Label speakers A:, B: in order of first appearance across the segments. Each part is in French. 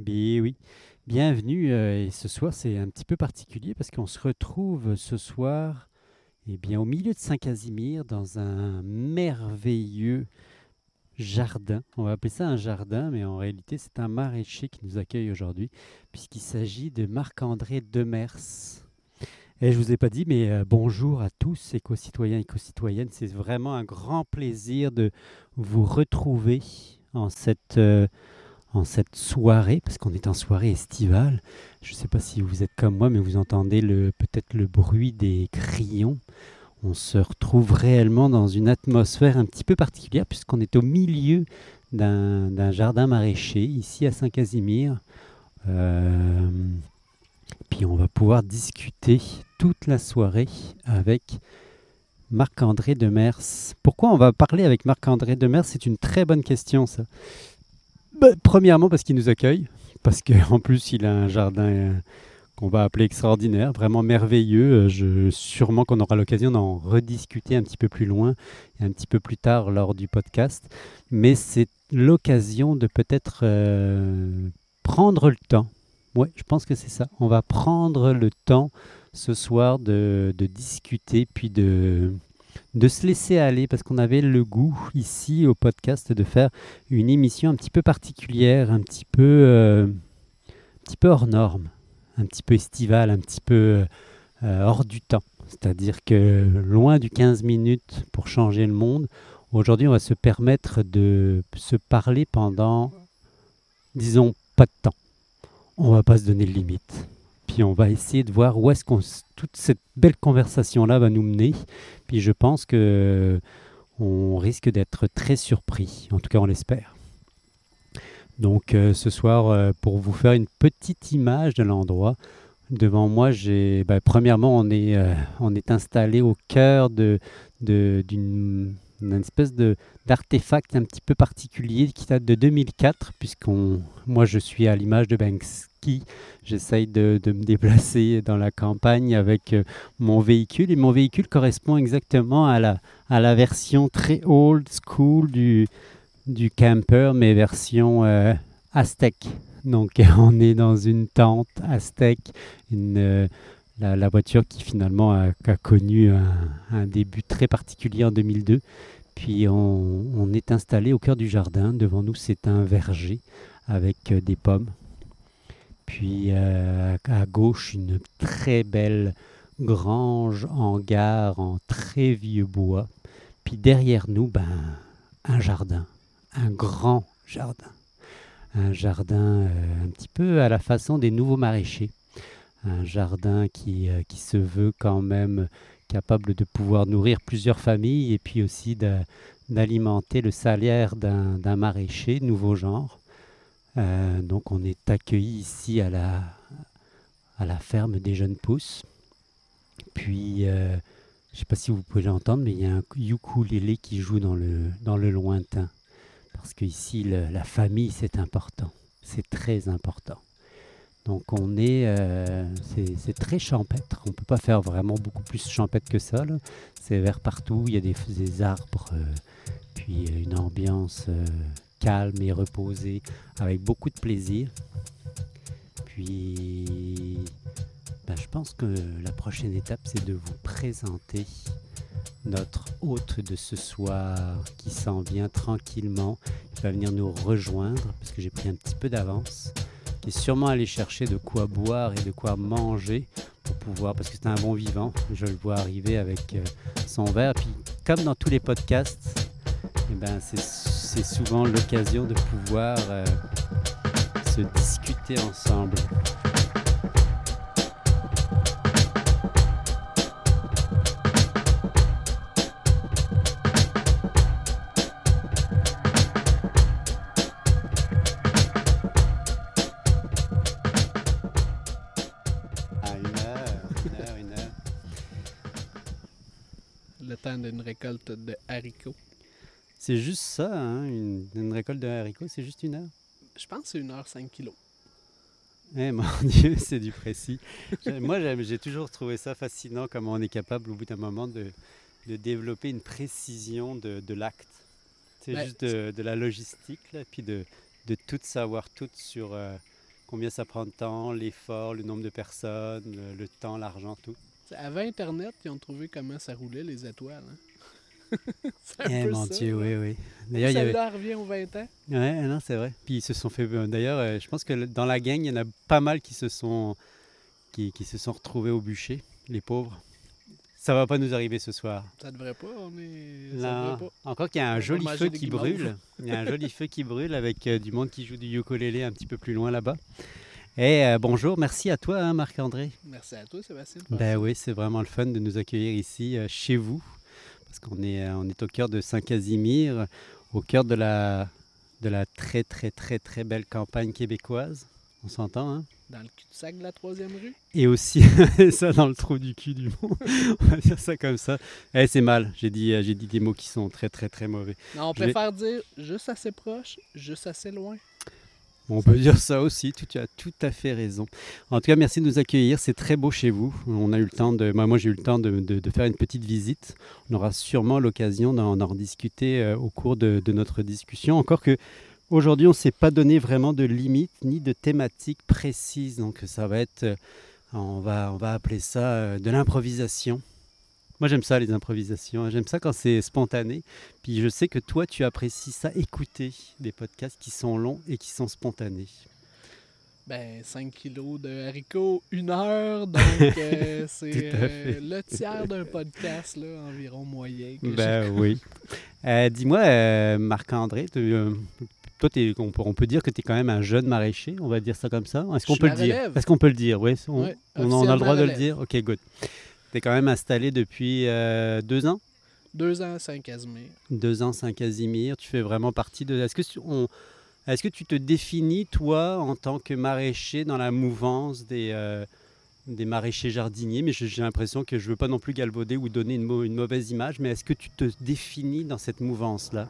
A: Ben oui, bienvenue. euh, et ce soir, c'est un petit peu particulier parce qu'on se retrouve ce soir eh bien, au milieu de Saint-Casimir dans un merveilleux jardin. On va appeler ça un jardin, mais en réalité, c'est un maraîcher qui nous accueille aujourd'hui puisqu'il s'agit de Marc-André Demers. Et je vous ai pas dit, mais euh, bonjour à tous, éco-citoyens, éco-citoyennes. C'est vraiment un grand plaisir de vous retrouver en cette, euh, en cette soirée, parce qu'on est en soirée estivale. Je ne sais pas si vous êtes comme moi, mais vous entendez peut-être le bruit des crayons. On se retrouve réellement dans une atmosphère un petit peu particulière, puisqu'on est au milieu d'un d'un jardin maraîcher, ici à Saint-Casimir. Euh, puis on va pouvoir discuter toute la soirée avec Marc-André Demers. Pourquoi on va parler avec Marc-André Demers? C'est une très bonne question, ça. Bah, premièrement, parce qu'il nous accueille, parce qu'en plus, il a un jardin euh, qu'on va appeler extraordinaire, vraiment merveilleux. Euh, sûrement qu'on aura l'occasion d'en rediscuter un petit peu plus loin et un petit peu plus tard lors du podcast. Mais c'est l'occasion de peut-être euh, prendre le temps. Oui, je pense que c'est ça. On va prendre le temps ce soir de discuter, puis de, de se laisser aller, parce qu'on avait le goût ici au podcast de faire une émission un petit peu particulière, un petit peu, euh, un petit peu hors norme, un petit peu estivale, un petit peu euh, hors du temps. C'est-à-dire que loin du 15 minutes pour changer le monde, aujourd'hui on va se permettre de se parler pendant, disons, pas de temps. On va pas se donner de limite. Puis on va essayer de voir où est-ce s- toute cette belle conversation là va nous mener. Puis je pense que on risque d'être très surpris. En tout cas, on l'espère. Donc euh, ce soir, euh, pour vous faire une petite image de l'endroit, devant moi, j'ai, bah, premièrement, on est, euh, on est installé au cœur de- d'une d'une espèce de d'artefact un petit peu particulier qui date de 2004, puisqu'on, moi, je suis à l'image de Banksy. J'essaye de, de me déplacer dans la campagne avec euh, mon véhicule, et mon véhicule correspond exactement à la, à la version très old school du, du camper, mais version euh, aztèque. Donc on est dans une tente aztèque, une, euh, la, voiture qui finalement a, connu un, début très particulier en 2002. Puis on, est installé au cœur du jardin. Devant nous, c'est un verger avec euh, des pommes. Puis euh, à gauche, une très belle grange hangar en très vieux bois. Puis derrière nous, ben, un jardin, un grand jardin. Un jardin euh, un petit peu à la façon des nouveaux maraîchers. Un jardin qui, euh, qui se veut quand même capable de pouvoir nourrir plusieurs familles et puis aussi d'alimenter le salaire d'un maraîcher, nouveau genre. Euh, donc on est accueilli ici à la, à la ferme des jeunes pousses. Puis, euh, je ne sais pas si vous pouvez l'entendre, mais il y a un ukulélé qui joue dans le, dans le lointain. Parce qu'ici, la famille, c'est important. C'est très important. Donc on est, euh, c'est très champêtre. On ne peut pas faire vraiment beaucoup plus champêtre que ça. C'est vert partout, il y a des, arbres, euh, puis euh, une ambiance calme et reposée, avec beaucoup de plaisir. Puis ben, je pense que la prochaine étape, c'est de vous présenter notre hôte de ce soir qui s'en vient tranquillement, qui va venir nous rejoindre, parce que j'ai pris un petit peu d'avance est sûrement allé chercher de quoi boire et de quoi manger pour pouvoir, parce que c'est un bon vivant, je le vois arriver avec euh, son verre. Puis comme dans tous les podcasts, eh ben, c'est c'est souvent l'occasion de pouvoir euh, se discuter ensemble.
B: D'une récolte de haricots.
A: C'est juste ça, hein, une, une récolte de haricots, c'est juste une heure?
B: Je pense que c'est une heure 5 kilos.
A: Eh mon Dieu, c'est du précis. Moi, j'ai toujours trouvé ça fascinant comment on est capable, au bout d'un moment, de, de développer une précision de, de l'acte. C'est
B: Ouais,
A: juste de, de la logistique, là, puis de, de tout savoir tout sur, euh, combien ça prend de temps, l'effort, le nombre de personnes, le, le temps, l'argent, tout.
B: Avant Internet, ils ont trouvé comment ça roulait, les étoiles. hein.
A: Eh mon
B: ça,
A: Dieu, oui, oui. D'ailleurs, il y avait...
B: Celle-là revient aux 20 ans.
A: Ouais, non, c'est vrai. Puis ils se sont fait. euh, D'ailleurs, euh, je pense que dans la gang, il y en a pas mal qui se sont, qui, qui se sont retrouvés au bûcher, les pauvres. Ça va pas nous arriver ce soir.
B: Ça devrait pas. Ça
A: Là,
B: devrait pas.
A: encore qu'il y a un joli feu qui brûle. Il y a un joli feu qui brûle avec euh, du monde qui joue du ukulélé un petit peu plus loin là-bas. Et euh, bonjour, merci à toi, hein, Marc-André.
B: Merci à toi, Sébastien.
A: Ben oui, c'est vraiment le fun de nous accueillir ici euh, chez vous, parce qu'on est, euh, on est au cœur de Saint-Casimir, au cœur de la, de la très très très très belle campagne québécoise. On s'entend, hein?
B: Dans le cul-de-sac de la troisième rue?
A: Et aussi, ça dans le trou du cul du monde, on va dire ça comme ça. Eh, c'est mal, j'ai dit, j'ai dit des mots qui sont très très très mauvais.
B: Non, on préfère dire juste assez proche, juste assez loin.
A: On peut dire ça aussi, tu, as tout à fait raison. En tout cas, merci de nous accueillir, c'est très beau chez vous. On a eu le temps de, moi, j'ai eu le temps de, faire une petite visite. On aura sûrement l'occasion d'en rediscuter euh, au cours de, de notre discussion. Encore que aujourd'hui, on ne s'est pas donné vraiment de limites ni de thématiques précises. Donc ça va être, euh, on va, on va appeler ça euh, de l'improvisation. Moi j'aime ça les improvisations, hein. j'aime ça quand c'est spontané. Puis je sais que toi tu apprécies ça, écouter des podcasts qui sont longs et qui sont spontanés.
B: Ben, 5 kilos de haricots, une heure, donc euh, c'est euh, le tiers d'un podcast, là, environ moyen. que
A: Ben oui. Euh, Dis-moi, Marc-André, toi, on, peut, on peut dire que tu es quand même un jeune maraîcher, on va dire ça comme ça. Est-ce qu'on peut le dire? Est-ce qu'on peut le dire? Oui, on,
B: Ouais,
A: on- on a le droit de le dire? Ok, good. Tu es quand même installé depuis euh, deux ans?
B: Deux ans à Saint-Casimir.
A: Deux ans, Saint-Casimir. Tu fais vraiment partie de. Est-ce que, tu- on- est-ce que tu te définis, toi, en tant que maraîcher, dans la mouvance des, euh, des maraîchers jardiniers? Mais j'ai l'impression que je ne veux pas non plus galvauder ou donner une, mau- une mauvaise image, mais est-ce que tu te définis dans cette mouvance-là?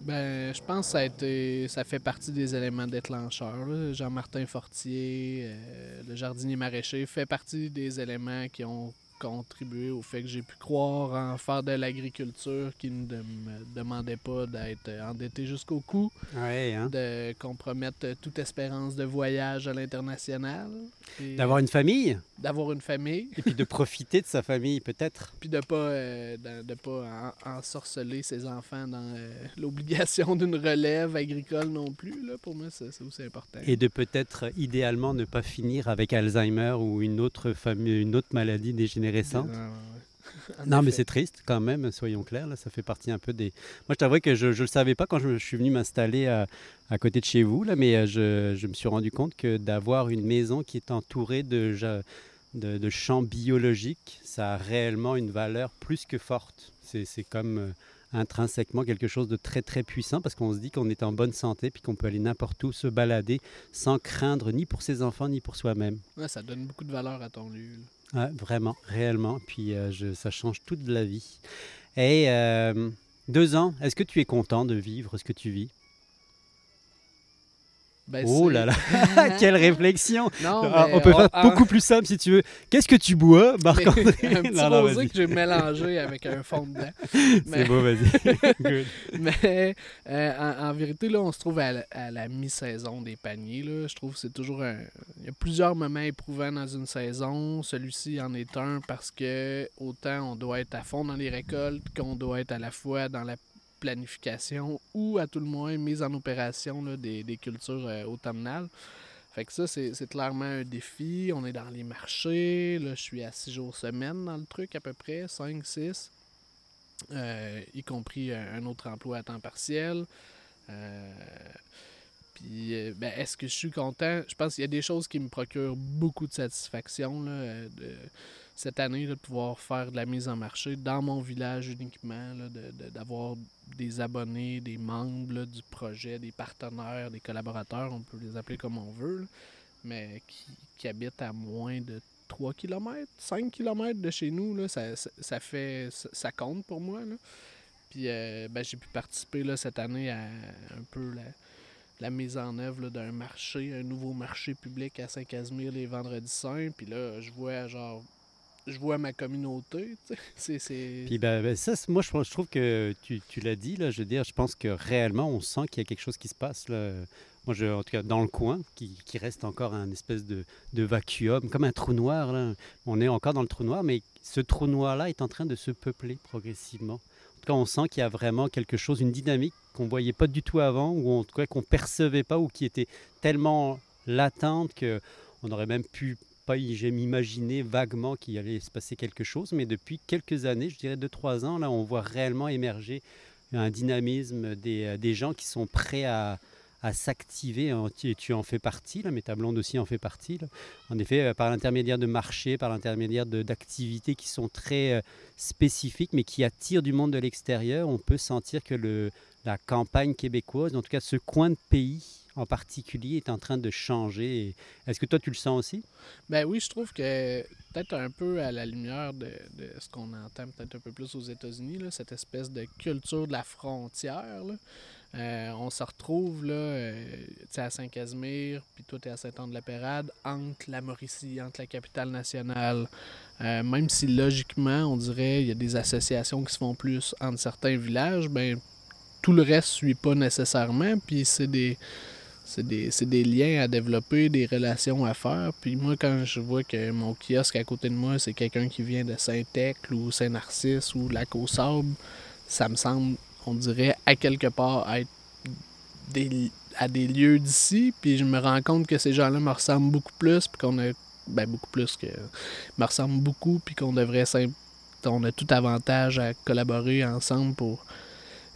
B: Ben, je pense que ça, a été, ça fait partie des éléments déclencheurs. Jean-Martin Fortier, euh, le jardinier maraîcher, fait partie des éléments qui ont contribué au fait que j'ai pu croire en faire de l'agriculture qui ne me demandait pas d'être endetté jusqu'au cou,
A: hein?
B: de compromettre toute espérance de voyage à l'international,
A: D'avoir une famille
B: d'avoir une famille,
A: et puis de profiter de sa famille, peut-être.
B: puis de pas euh, de, de pas en- ensorceler ses enfants dans euh, l'obligation d'une relève agricole non plus. Là, pour moi, c'est aussi important.
A: Et de peut-être, euh, idéalement, ne pas finir avec Alzheimer ou une autre, famille, une autre maladie dégénérescente.
B: Ouais, ouais, ouais. En
A: Non, mais c'est triste quand même, soyons clairs. Là, ça fait partie un peu des. Moi, je t'avoue que je ne le savais pas quand je, je suis venu m'installer à, à côté de chez vous, là, mais euh, je, je me suis rendu compte que d'avoir une maison qui est entourée de, de, de champs biologiques, ça a réellement une valeur plus que forte. C'est c'est comme euh, intrinsèquement quelque chose de très très puissant parce qu'on se dit qu'on est en bonne santé puis qu'on peut aller n'importe où se balader sans craindre ni pour ses enfants ni pour soi-même.
B: Ouais, ça donne beaucoup de valeur à ton lieu. là.
A: Vraiment, réellement. Puis euh, ça change toute la vie. Et euh, deux ans, est-ce que tu es content de vivre ce que tu vis?
B: Ben,
A: Oh là là, quelle réflexion
B: Non,
A: Ah,
B: mais
A: On peut faire
B: en-
A: beaucoup plus simple si tu veux. Qu'est-ce que tu bois, Marc-André?
B: un petit
A: Non, non,
B: rosé
A: vas-y.
B: que j'ai mélangé avec un fond de.
A: C'est beau, vas-y.
B: Mais euh, en, en vérité, là, on se trouve à, la- à la mi-saison des paniers. Là. Je trouve que c'est toujours un. Il y a plusieurs moments éprouvants dans une saison. Celui-ci en est un parce que autant on doit être à fond dans les récoltes qu'on doit être à la fois dans la planification ou à tout le moins mise en opération des, cultures euh, automnales. Fait que ça, c'est clairement un défi. On est dans les marchés. Là, je suis à six jours semaine dans le truc à peu près, 5, 6. Euh, y compris un, autre emploi à temps partiel. Euh, puis, ben, est-ce que je suis content? Je pense qu'il y a des choses qui me procurent beaucoup de satisfaction là, cette année, de pouvoir faire de la mise en marché dans mon village uniquement, là, de- de- d'avoir des abonnés, des membres du projet, des partenaires, des collaborateurs, on peut les appeler comme on veut, mais qui, qui habitent à moins de 3 km, 5 km de chez nous, là, ça, ça, ça fait ça, compte pour moi. Là. Puis euh, ben, j'ai pu participer là, cette année à un peu la, la mise en œuvre d'un marché, un nouveau marché public à Saint-Casimir les vendredis saints. Puis là, je vois genre je vois ma communauté. C'est, c'est...
A: Puis ben, ben, ça, moi, je, trouve que tu, tu l'as dit, là, je veux dire, je pense que réellement, on sent qu'il y a quelque chose qui se passe. Là. moi, je, en tout cas, dans le coin, qui, reste encore un espèce de, vacuum, comme un trou noir. Là. On est encore dans le trou noir, mais ce trou noir-là est en train de se peupler progressivement. En tout cas, on sent qu'il y a vraiment quelque chose, une dynamique qu'on ne voyait pas du tout avant, ou en tout cas qu'on ne percevait pas, ou qui était tellement latente qu'on aurait même pu pas m'imaginer vaguement qu'il allait se passer quelque chose, mais depuis quelques années, je dirais deux, trois ans, là, on voit réellement émerger un dynamisme des, des gens qui sont prêts à, à s'activer. Tu, tu, en fais partie, là, mais ta blonde aussi en fait partie. En effet, euh, par l'intermédiaire de marchés, par l'intermédiaire d'activités qui sont très euh, spécifiques, mais qui attirent du monde de l'extérieur, on peut sentir que le, la campagne québécoise, en tout cas ce coin de pays en particulier, est en train de changer. Est-ce que toi, tu le sens aussi?
B: Ben oui, je trouve que peut-être un peu à la lumière de, ce qu'on entend peut-être un peu plus aux États-Unis, cette espèce de culture de la frontière. Euh, on se retrouve là, euh, à Saint-Casimir, puis tout est à Saint-Anne-de-la-Pérade, entre la Mauricie, entre la capitale nationale. Euh, même si logiquement, on dirait il y a des associations qui se font plus entre certains villages, ben tout le reste ne suit pas nécessairement, puis c'est des. C'est des, des, liens à développer, des relations à faire. Puis moi, quand je vois que mon kiosque à côté de moi, c'est quelqu'un qui vient de Saint-Ecle ou Saint-Narcisse ou Lac aux ça me semble on dirait, à quelque part être à des lieux d'ici. Puis je me rends compte que ces gens-là me ressemblent beaucoup plus, puis qu'on a. Ben, beaucoup plus que. me ressemblent beaucoup, puis qu'on devrait. On a tout avantage à collaborer ensemble pour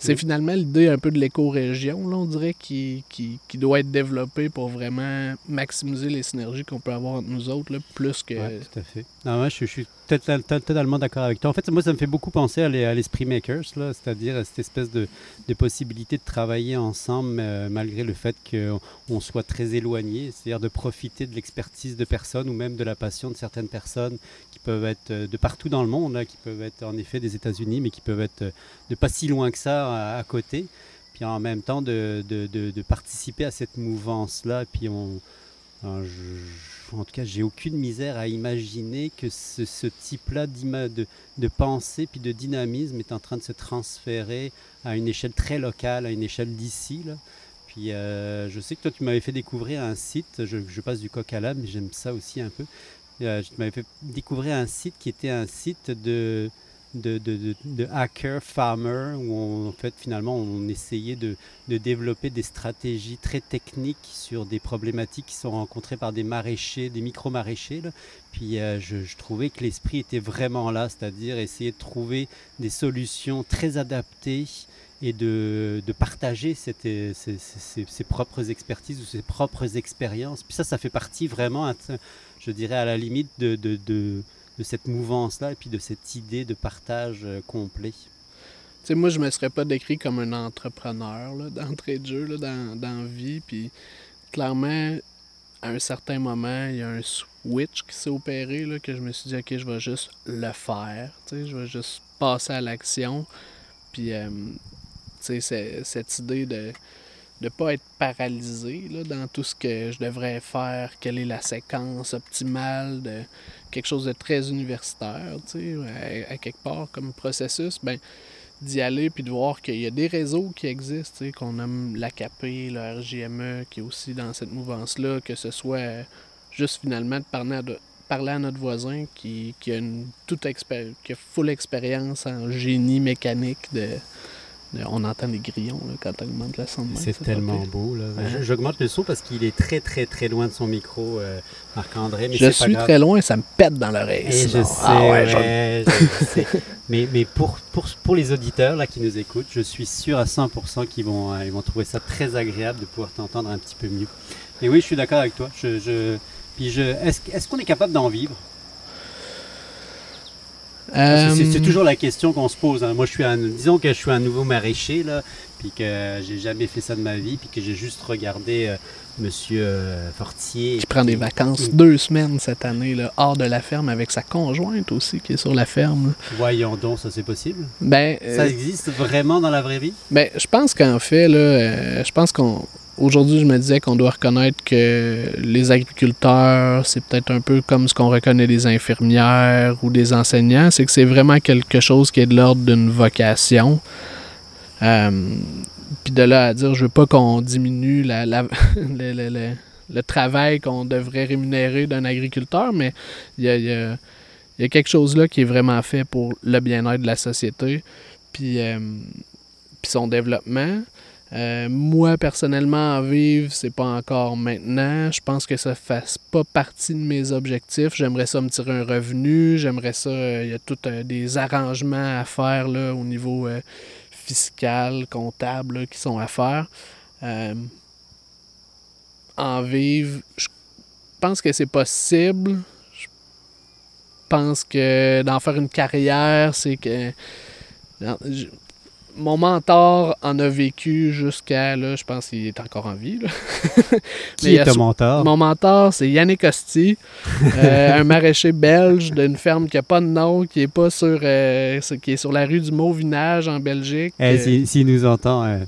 B: c'est finalement l'idée un peu de l'éco-région, là, on dirait, qui, qui, qui, doit être développée pour vraiment maximiser les synergies qu'on peut avoir entre nous autres, là, plus que...
A: Tout à fait. Je, suis totalement d'accord avec toi. En fait, moi, ça me fait beaucoup penser à l'esprit Makers, c'est-à-dire à cette espèce de, de, possibilité de travailler ensemble euh, malgré le fait qu'on soit très éloigné, c'est-à-dire de profiter de l'expertise de personnes ou même de la passion de certaines personnes peuvent être euh, de partout dans le monde, là, qui peuvent être en effet des États-Unis, mais qui peuvent être euh, de pas si loin que ça à, côté. Puis en même temps de, participer à cette mouvance-là. Puis on, en tout cas, j'ai aucune misère à imaginer que ce, type-là de, pensée puis de dynamisme est en train de se transférer à une échelle très locale, à une échelle d'ici. Puis euh, je sais que toi, tu m'avais fait découvrir un site, je, je passe du coq à l'âme, mais j'aime ça aussi un peu, je m'avais fait découvrir un site qui était un site de, de, de, de, hacker farmer où on, en fait finalement on essayait de, développer des stratégies très techniques sur des problématiques qui sont rencontrées par des maraîchers, des micro-maraîchers. Puis euh, je, trouvais que l'esprit était vraiment là, c'est-à-dire essayer de trouver des solutions très adaptées et de, de partager ses, ses, propres expertises ou ses propres expériences. Puis ça, ça fait partie vraiment je dirais, à la limite de, de, de, cette mouvance-là et puis de cette idée de partage euh, complet.
B: Tu sais, moi, je me serais pas décrit comme un entrepreneur d'entrée de jeu, là, dans, dans vie. Puis clairement, à un certain moment, il y a un switch qui s'est opéré, là, que je me suis dit, OK, je vais juste le faire. Tu sais, je vais juste passer à l'action. Puis, euh, tu sais, cette idée de de pas être paralysé là, dans tout ce que je devrais faire, quelle est la séquence optimale de quelque chose de très universitaire, tu sais, à, quelque part comme processus, ben d'y aller puis de voir qu'il y a des réseaux qui existent, tu sais, qu'on aime l'AKP, le RGME, qui est aussi dans cette mouvance-là, que ce soit juste finalement de parler à, parler à notre voisin qui, qui a une toute qui a full expérience en génie mécanique de on entend les grillons quand on augmente la son.
A: C'est tellement beau. J'augmente le son parce qu'il est très, très, très loin de son micro, euh, Marc-André.
B: Je suis très loin et ça me pète dans l'oreille.
A: Je sais, mais, mais pour, pour, pour, les auditeurs là, qui nous écoutent, je suis sûr à 100% qu'ils vont, euh, ils vont trouver ça très agréable de pouvoir t'entendre un petit peu mieux. Mais oui, je suis d'accord avec toi. Je, je... Puis je... Est-ce qu'on est capable d'en vivre? C'est euh, toujours la question qu'on se pose. Hein. Moi, je suis un, disons que je suis un nouveau maraîcher, là, puis que j'ai jamais fait ça de ma vie, puis que j'ai juste regardé euh, Monsieur euh, Fortier.
B: Qui prend des vacances deux semaines cette année, là, hors de la ferme, avec sa conjointe aussi, qui est sur la ferme.
A: Voyons donc, ça c'est possible?
B: Ben,
A: ça existe vraiment dans la vraie vie?
B: Ben, je pense qu'en fait, là, je pense qu'on Aujourd'hui, je me disais qu'on doit reconnaître que les agriculteurs, c'est peut-être un peu comme ce qu'on reconnaît des infirmières ou des enseignants, c'est que c'est vraiment quelque chose qui est de l'ordre d'une vocation. Euh, Puis de là à dire, je veux pas qu'on diminue la, le, le- le- le travail qu'on devrait rémunérer d'un agriculteur, mais il y a, y a quelque chose là qui est vraiment fait pour le bien-être de la société, puis, euh, puis son développement. Euh, moi, personnellement, en vivre, c'est pas encore maintenant. Je pense que ça fasse pas partie de mes objectifs. J'aimerais ça me tirer un revenu. J'aimerais ça. euh, Il y a tout euh, des arrangements à faire là, au niveau euh, fiscal, comptable, qui sont à faire. Euh, en vivre, je pense que c'est possible. Je pense que d'en faire une carrière, c'est que. Mon mentor en a vécu jusqu'à là, je pense qu'il est encore en vie. là.
A: Qui est ton mentor?
B: Mon mentor, c'est Yannick Costi, euh, un maraîcher belge d'une ferme qui n'a pas de nom, qui est pas sur euh, qui est sur la rue du Mauvinage en Belgique.
A: Eh,
B: Euh,
A: si- S'il nous entend, euh,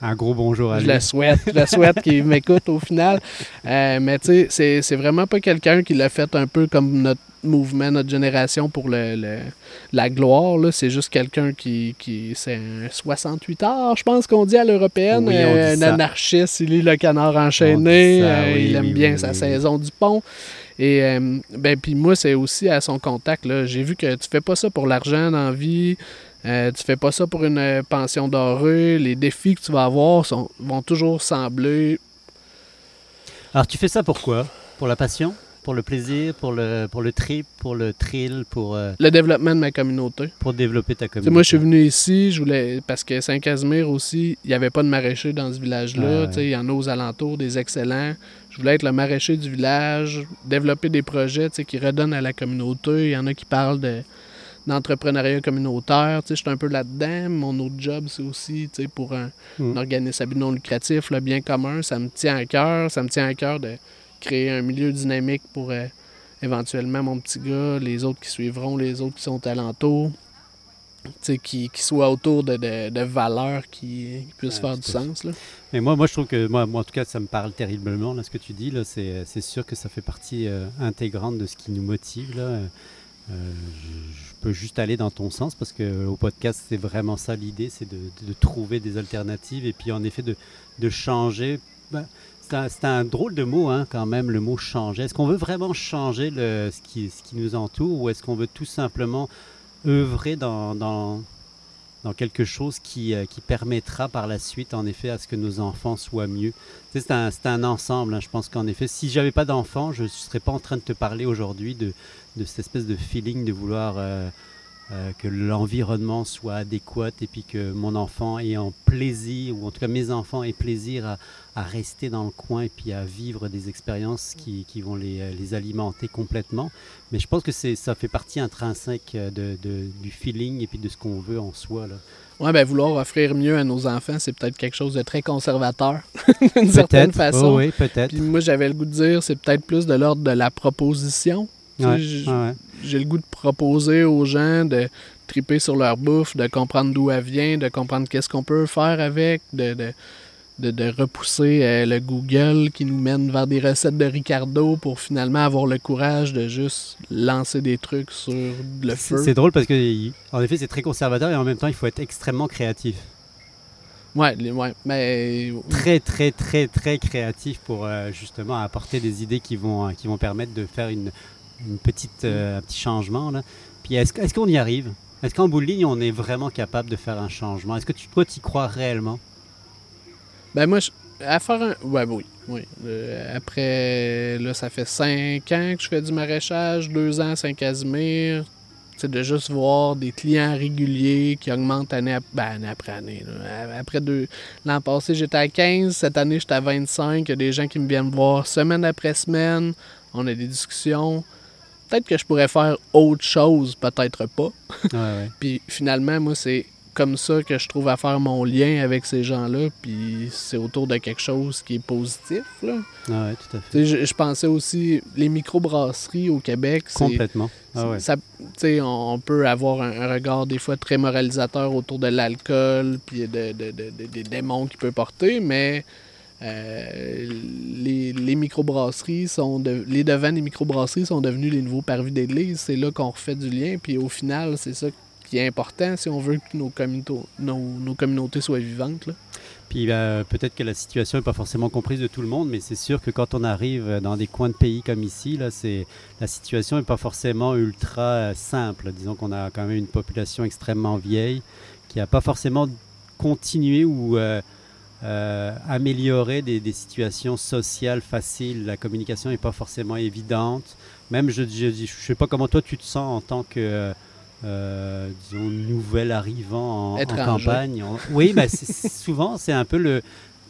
A: un gros bonjour à
B: je
A: lui.
B: le souhaite, je le souhaite qu'il m'écoute au final. Euh, mais tu sais, c'est- vraiment pas quelqu'un qui l'a fait un peu comme notre mouvement, notre génération pour le, le- la gloire. C'est juste quelqu'un qui, qui c'est un 68 heures, je pense qu'on dit à l'européenne.
A: Oui,
B: Euh, un anarchiste, il lit le canard enchaîné,
A: ça,
B: euh,
A: oui,
B: il aime
A: oui,
B: bien sa saison du pont. Et euh, ben puis moi, c'est aussi à son contact. J'ai vu que tu fais pas ça pour l'argent dans la vie. Euh, tu fais pas ça pour une euh, pension dorée. Les défis que tu vas avoir sont, vont toujours sembler.
A: Alors, tu fais ça pourquoi Pour la passion? Pour le plaisir? Pour le, pour le trip? Pour le thrill? Pour, euh,
B: Le développement de ma communauté.
A: pour développer ta communauté
B: moi, je suis venu ici, je voulais parce que Saint-Casimir aussi, il n'y avait pas de maraîcher dans ce village-là.
A: Ouais.
B: Sais, Il y en a aux alentours, des excellents. Je voulais être le maraîcher du village, développer des projets qui redonnent à la communauté. Il y en a qui parlent de d'entrepreneuriat communautaire. Tu sais, Je suis un peu là-dedans. Mon autre job, c'est aussi tu sais, pour un,
A: Mm.
B: un organisme non lucratif, le bien commun. Ça me tient à cœur. Ça me tient à cœur de créer un milieu dynamique pour euh, éventuellement mon petit gars, les autres qui suivront, les autres qui sont alentours. Qui, qui soient autour de, de, de valeurs qui, qui puissent
A: Ouais,
B: faire du sens. Là.
A: Mais moi, moi, je trouve que, moi, moi, en tout cas, ça me parle terriblement, là, ce que tu dis. Là, c'est, c'est sûr que ça fait partie euh, intégrante de ce qui nous motive. Là. Euh, je, je peux juste aller dans ton sens parce que euh, au podcast, c'est vraiment ça l'idée, c'est de, trouver des alternatives et puis en effet de, changer. Ben, c'est, un, drôle de mot hein, quand même, le mot changer. Est-ce qu'on veut vraiment changer ce, qui, nous entoure ou est-ce qu'on veut tout simplement œuvrer dans, quelque chose qui, euh, qui permettra par la suite, en effet, à ce que nos enfants soient mieux? C'est un ensemble. hein. Je pense qu'en effet, si j'avais pas d'enfants, je ne serais pas en train de te parler aujourd'hui de, de cette espèce de feeling de vouloir euh, euh, que l'environnement soit adéquat et puis que mon enfant ait en plaisir, ou en tout cas mes enfants aient plaisir à, à rester dans le coin et puis à vivre des expériences qui, qui vont les, euh, les alimenter complètement. Mais je pense que ça fait partie intrinsèque de, de- du feeling et puis de ce qu'on veut en soi. Là.
B: Ouais, ben, vouloir offrir mieux à nos enfants, c'est peut-être quelque chose de très conservateur, d'une certaine façon.
A: oh oui, peut-être.
B: Puis moi, j'avais le goût de dire, c'est peut-être plus de l'ordre de la proposition.
A: Ouais, ouais.
B: J'ai le goût de proposer aux gens de triper sur leur bouffe, de comprendre d'où elle vient, de comprendre qu'est-ce qu'on peut faire avec, de, de, de, de repousser euh, le Google qui nous mène vers des recettes de Ricardo pour finalement avoir le courage de juste lancer des trucs sur le feu.
A: c'est drôle parce que, en effet, c'est très conservateur et en même temps, il faut être extrêmement créatif.
B: Ouais, mais
A: Très, très, très, très créatif pour euh, justement apporter des idées qui vont, euh, qui vont permettre de faire une, une petite, euh, un petit changement. Là. Puis est-ce est-ce qu'on y arrive? Est-ce qu'en bout de ligne, on est vraiment capable de faire un changement? Est-ce que tu, toi, tu y crois réellement?
B: Ben moi, je- à faire un... Ouais, oui, oui. Euh, après, là, ça fait cinq ans que je fais du maraîchage, deux ans à Saint-Casimir. C'est de juste voir des clients réguliers qui augmentent année, ben, après année. Après deux... L'an passé, j'étais à 15. Cette année, j'étais à 25. Il y a des gens qui me viennent voir semaine après semaine. On a des discussions. Peut-être que je pourrais faire autre chose, peut-être pas.
A: ouais, ouais.
B: Puis finalement, moi, c'est comme ça que je trouve à faire mon lien avec ces gens-là. Puis c'est autour de quelque chose qui est positif. Là.
A: Ah ouais, tout à fait.
B: Je, je pensais aussi, les microbrasseries au Québec, c'est.
A: Complètement. Ah ouais.
B: ça- on, on peut avoir un, un regard des fois très moralisateur autour de l'alcool, puis de, de- de- de- des démons qu'il peut porter, mais euh, les, les microbrasseries sont de, les devants des microbrasseries sont devenus les nouveaux parvis d'église. C'est là qu'on refait du lien, puis au final, c'est ça qui est important si on veut que nos, nos, nos communautés soient vivantes. Là.
A: Puis euh, peut-être que la situation n'est pas forcément comprise de tout le monde, mais c'est sûr que quand on arrive dans des coins de pays comme ici, là, c'est, la situation n'est pas forcément ultra euh, simple. Disons qu'on a quand même une population extrêmement vieille qui n'a pas forcément continué ou euh, amélioré des, des, situations sociales faciles. La communication n'est pas forcément évidente. Même, je ne sais pas comment toi tu te sens en tant que euh, disons, nouvel arrivant en, campagne. Oui, bah, souvent, c'est un peu le,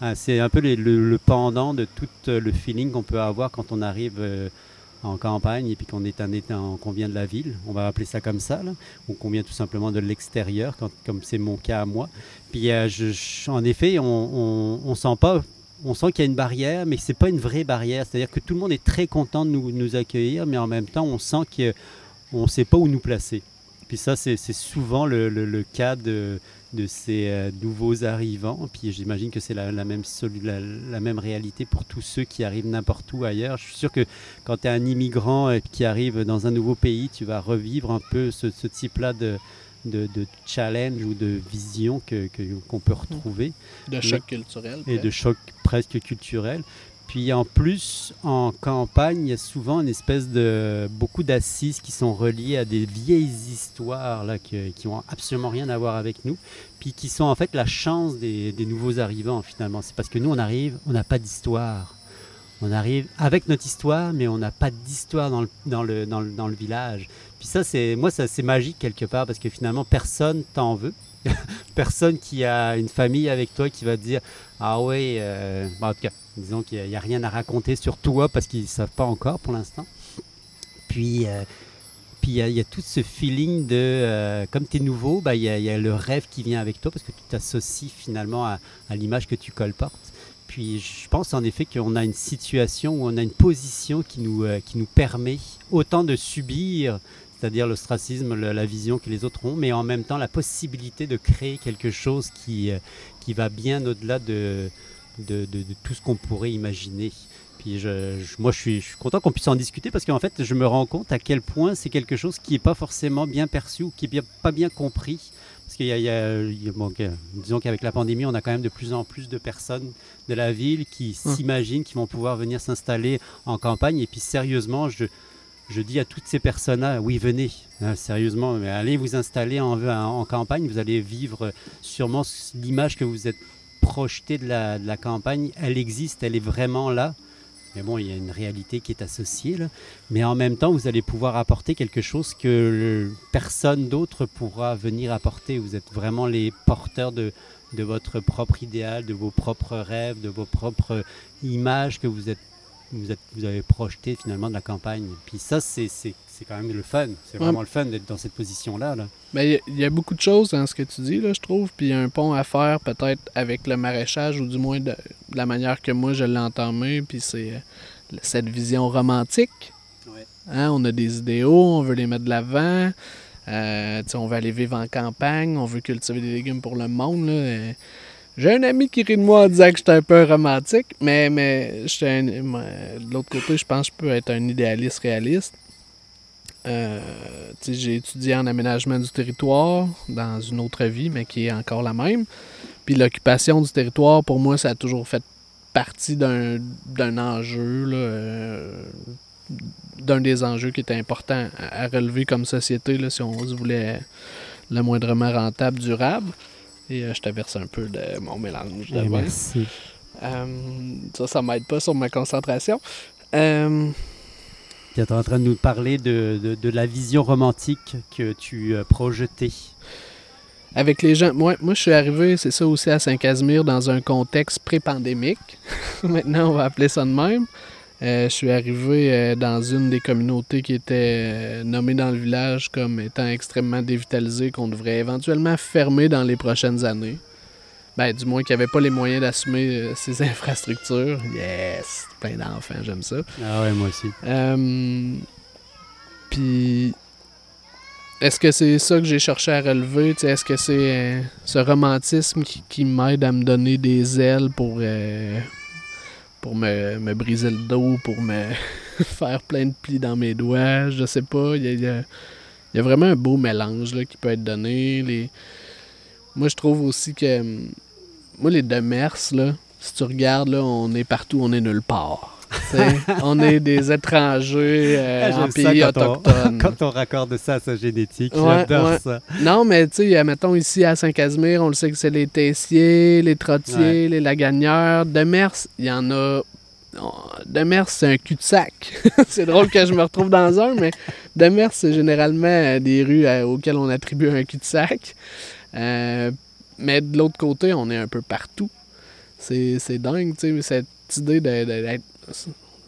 A: ah, c'est un peu le, pendant de tout euh, le feeling qu'on peut avoir quand on arrive euh, en campagne et puis qu'on est un qu'on vient de la ville, on va appeler ça comme ça, ou qu'on vient tout simplement de l'extérieur, comme c'est mon cas à moi. Puis je, en effet, on, sent pas on sent qu'il y a une barrière, mais c'est pas une vraie barrière. C'est-à-dire que tout le monde est très content de nous, accueillir, mais en même temps, on sent qu'on ne sait pas où nous placer. Puis ça, c'est souvent le, cas de, ces euh, nouveaux arrivants. Puis j'imagine que c'est la, même, réalité pour tous ceux qui arrivent n'importe où ailleurs. Je suis sûr que quand tu es un immigrant euh, qui arrive dans un nouveau pays, tu vas revivre un peu ce, type-là de, de, challenge ou de vision qu'on que, qu'on peut retrouver.
B: De choc culturel.
A: Et de choc presque culturel. Puis en plus, en campagne, il y a souvent une espèce de beaucoup d'assises qui sont reliées à des vieilles histoires là, qui, qui ont absolument rien à voir avec nous, puis qui sont en fait la chance des, nouveaux arrivants finalement. C'est parce que nous, on arrive, on n'a pas d'histoire. On arrive avec notre histoire, mais on n'a pas d'histoire dans le, village. Puis ça, c'est moi, ça, c'est magique quelque part parce que finalement, personne t'en veut. personne qui a une famille avec toi qui va te dire Ah oui, euh, en tout cas, disons qu'il n'y a, rien à raconter sur toi parce qu'ils ne savent pas encore pour l'instant. Puis, euh, puis il y, a tout ce feeling de, euh, comme tu es nouveau, bah, il y, a le rêve qui vient avec toi parce que tu t'associes finalement à, l'image que tu colportes. Puis je pense en effet qu'on a une situation où on a une position qui nous, qui nous permet autant de subir c'est-à-dire l'ostracisme, la vision que les autres ont, mais en même temps la possibilité de créer quelque chose qui, euh, qui va bien au-delà de, de, tout ce qu'on pourrait imaginer. Puis je, moi, je suis, content qu'on puisse en discuter parce qu'en fait, je me rends compte à quel point c'est quelque chose qui n'est pas forcément bien perçu ou qui n'est pas bien compris. Qu'il y a, disons qu'avec la pandémie, on a quand même de plus en plus de personnes de la ville qui hum. s'imaginent qu'ils vont pouvoir venir s'installer en campagne. Et puis sérieusement, je, je dis à toutes ces personnes-là, oui, venez, hein, sérieusement, mais allez vous installer en, en, campagne, vous allez vivre sûrement l'image que vous êtes projeté de la, de la, campagne, elle existe, elle est vraiment là. Mais bon, il y a une réalité qui est associée, là. mais en même temps, vous allez pouvoir apporter quelque chose que personne d'autre pourra venir apporter. Vous êtes vraiment les porteurs de, de votre propre idéal, de vos propres rêves, de vos propres images que vous vous, êtes, vous avez projeté finalement de la campagne. Puis ça, c'est quand même le fun. C'est vraiment le fun d'être dans cette position-là. Là.
B: Ben, il y, a beaucoup de choses dans ce que tu dis, là, je trouve. Puis il y a un pont à faire peut-être avec le maraîchage, ou du moins de, la manière que moi je l'entends Puis c'est euh, cette vision romantique. Hein, on a des idéaux, on veut les mettre de l'avant. Euh, on veut aller vivre en campagne, on veut cultiver des légumes pour le monde. Là. Euh, j'ai un ami qui rit de moi en disant que j'étais un peu romantique, mais, mais de l'autre côté, je pense que je peux être un idéaliste réaliste. Euh, j'ai étudié en aménagement du territoire dans une autre vie, mais qui est encore la même. Puis l'occupation du territoire, pour moi, ça a toujours fait partie d'un enjeu, euh, d'un des enjeux qui était important à, relever comme société, là, si on se voulait le moindrement rentable, durable. Et euh, je t'averse un peu de mon mélange de
A: Merci.
B: Euh, ça, ça m'aide pas sur ma concentration. Euh,
A: tu es en train de nous parler de, de, la vision romantique que tu projetais.
B: Avec les gens. Moi, moi je suis arrivé, c'est ça aussi, à Saint-Casimir dans un contexte pré-pandémique. Maintenant, on va appeler ça de même. Euh, je suis arrivé euh, dans une des communautés qui était euh, nommée dans le village comme étant extrêmement dévitalisée, qu'on devrait éventuellement fermer dans les prochaines années. Ben, du moins qu'il n'y avait pas les moyens d'assumer ces infrastructures. Yes! Plein d'enfants, j'aime ça.
A: Ah ouais, moi aussi.
B: Puis, est-ce que c'est ça que j'ai cherché à relever? Est-ce que c'est ce romantisme qui, m'aide à me donner des ailes pour pour me, briser le dos, pour me faire plein de plis dans mes doigts? Je sais pas. Il y a, vraiment un beau mélange là, qui peut être donné. Les... Moi, je trouve aussi que hum, moi, les Demers, là, si tu regardes, là, on est partout, on est nulle part. On est des étrangers euh,
A: Ah,
B: en pays
A: quand on-
B: autochtones.
A: Quand on raccorde ça à sa génétique,
B: Ouais,
A: j'adore
B: ouais.
A: ça.
B: Non, mais tu sais, mettons ici à Saint-Casimir, on le sait que c'est les Tessiers, les Trottiers,
A: Ouais.
B: les Lagagneurs. Demers, il y en a. on- Demers, c'est un cul-de-sac. c'est drôle que je me retrouve dans un, mais Demers, c'est généralement des rues euh, auxquelles on attribue un cul-de-sac. Euh, mais de l'autre côté, on est un peu partout. C'est dingue, tu sais, cette idée de-.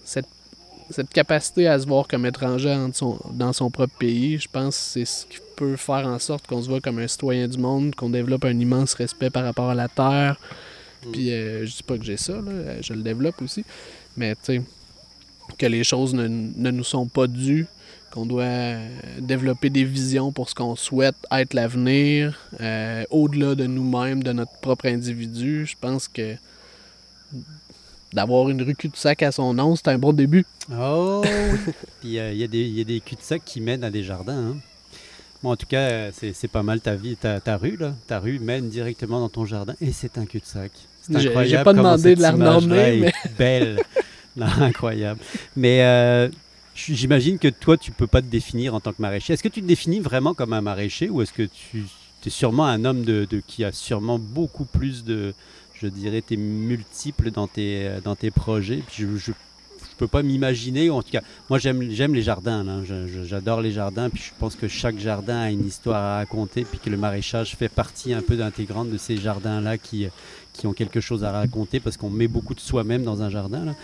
B: Cette, cette capacité à se voir comme étranger en son- dans son propre pays, je pense que c'est ce qui peut faire en sorte qu'on se voit comme un citoyen du monde, qu'on développe un immense respect par rapport à la terre. Puis euh, je dis pas que j'ai ça, là, euh, je le développe aussi. Mais tu sais, que les choses ne, ne nous sont pas dues, qu'on doit euh, développer des visions pour ce qu'on souhaite être l'avenir, euh, au-delà de nous-mêmes, de notre propre individu. Je pense que d'avoir une rue cul-de-sac à son nom, c'est un bon début.
A: Oh. Puis euh, il y, a des- il y a des cul-de-sac qui mènent à des jardins. hein. Bon, en tout cas, euh, c'est c'est pas mal ta vie, ta, ta rue là. Ta rue mène directement dans ton jardin et c'est un cul-de-sac. C'est
B: J'ai- j'ai
A: incroyable
B: pas demandé de la renommer, mais-
A: belle. Non, incroyable. Mais euh, j'imagine que toi, tu peux pas te définir en tant que maraîcher. Est-ce que tu te définis vraiment comme un maraîcher ou est-ce que tu es sûrement un homme qui a sûrement beaucoup plus de, je dirais, tes multiples dans tes, dans tes projets? Je, je peux pas m'imaginer, en tout cas, moi j'aime les jardins, je- j'adore les jardins, puis je pense que chaque jardin a une histoire à raconter, puis que le maraîchage fait partie un peu intégrante de ces jardins-là qui, qui ont quelque chose à raconter, parce qu'on met beaucoup de soi-même dans un jardin.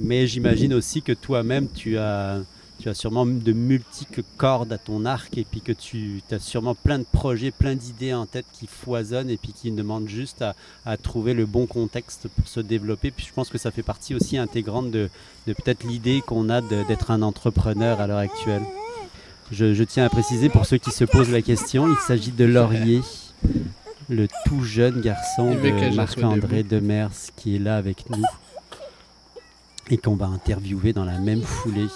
A: Mais j'imagine aussi que toi-même, tu as, tu as sûrement de multiples cordes à ton arc, et puis que tu as sûrement plein de projets, plein d'idées en tête qui foisonnent, et puis qui demandent juste à, trouver le bon contexte pour se développer. Puis je pense que ça fait partie aussi intégrante de, peut-être l'idée qu'on a d'être un entrepreneur à l'heure actuelle. Je, je tiens à préciser pour ceux qui se posent la question, il s'agit de Laurier, le tout jeune garçon de Marc-André Demers qui est là avec nous et qu'on va interviewer dans la même foulée.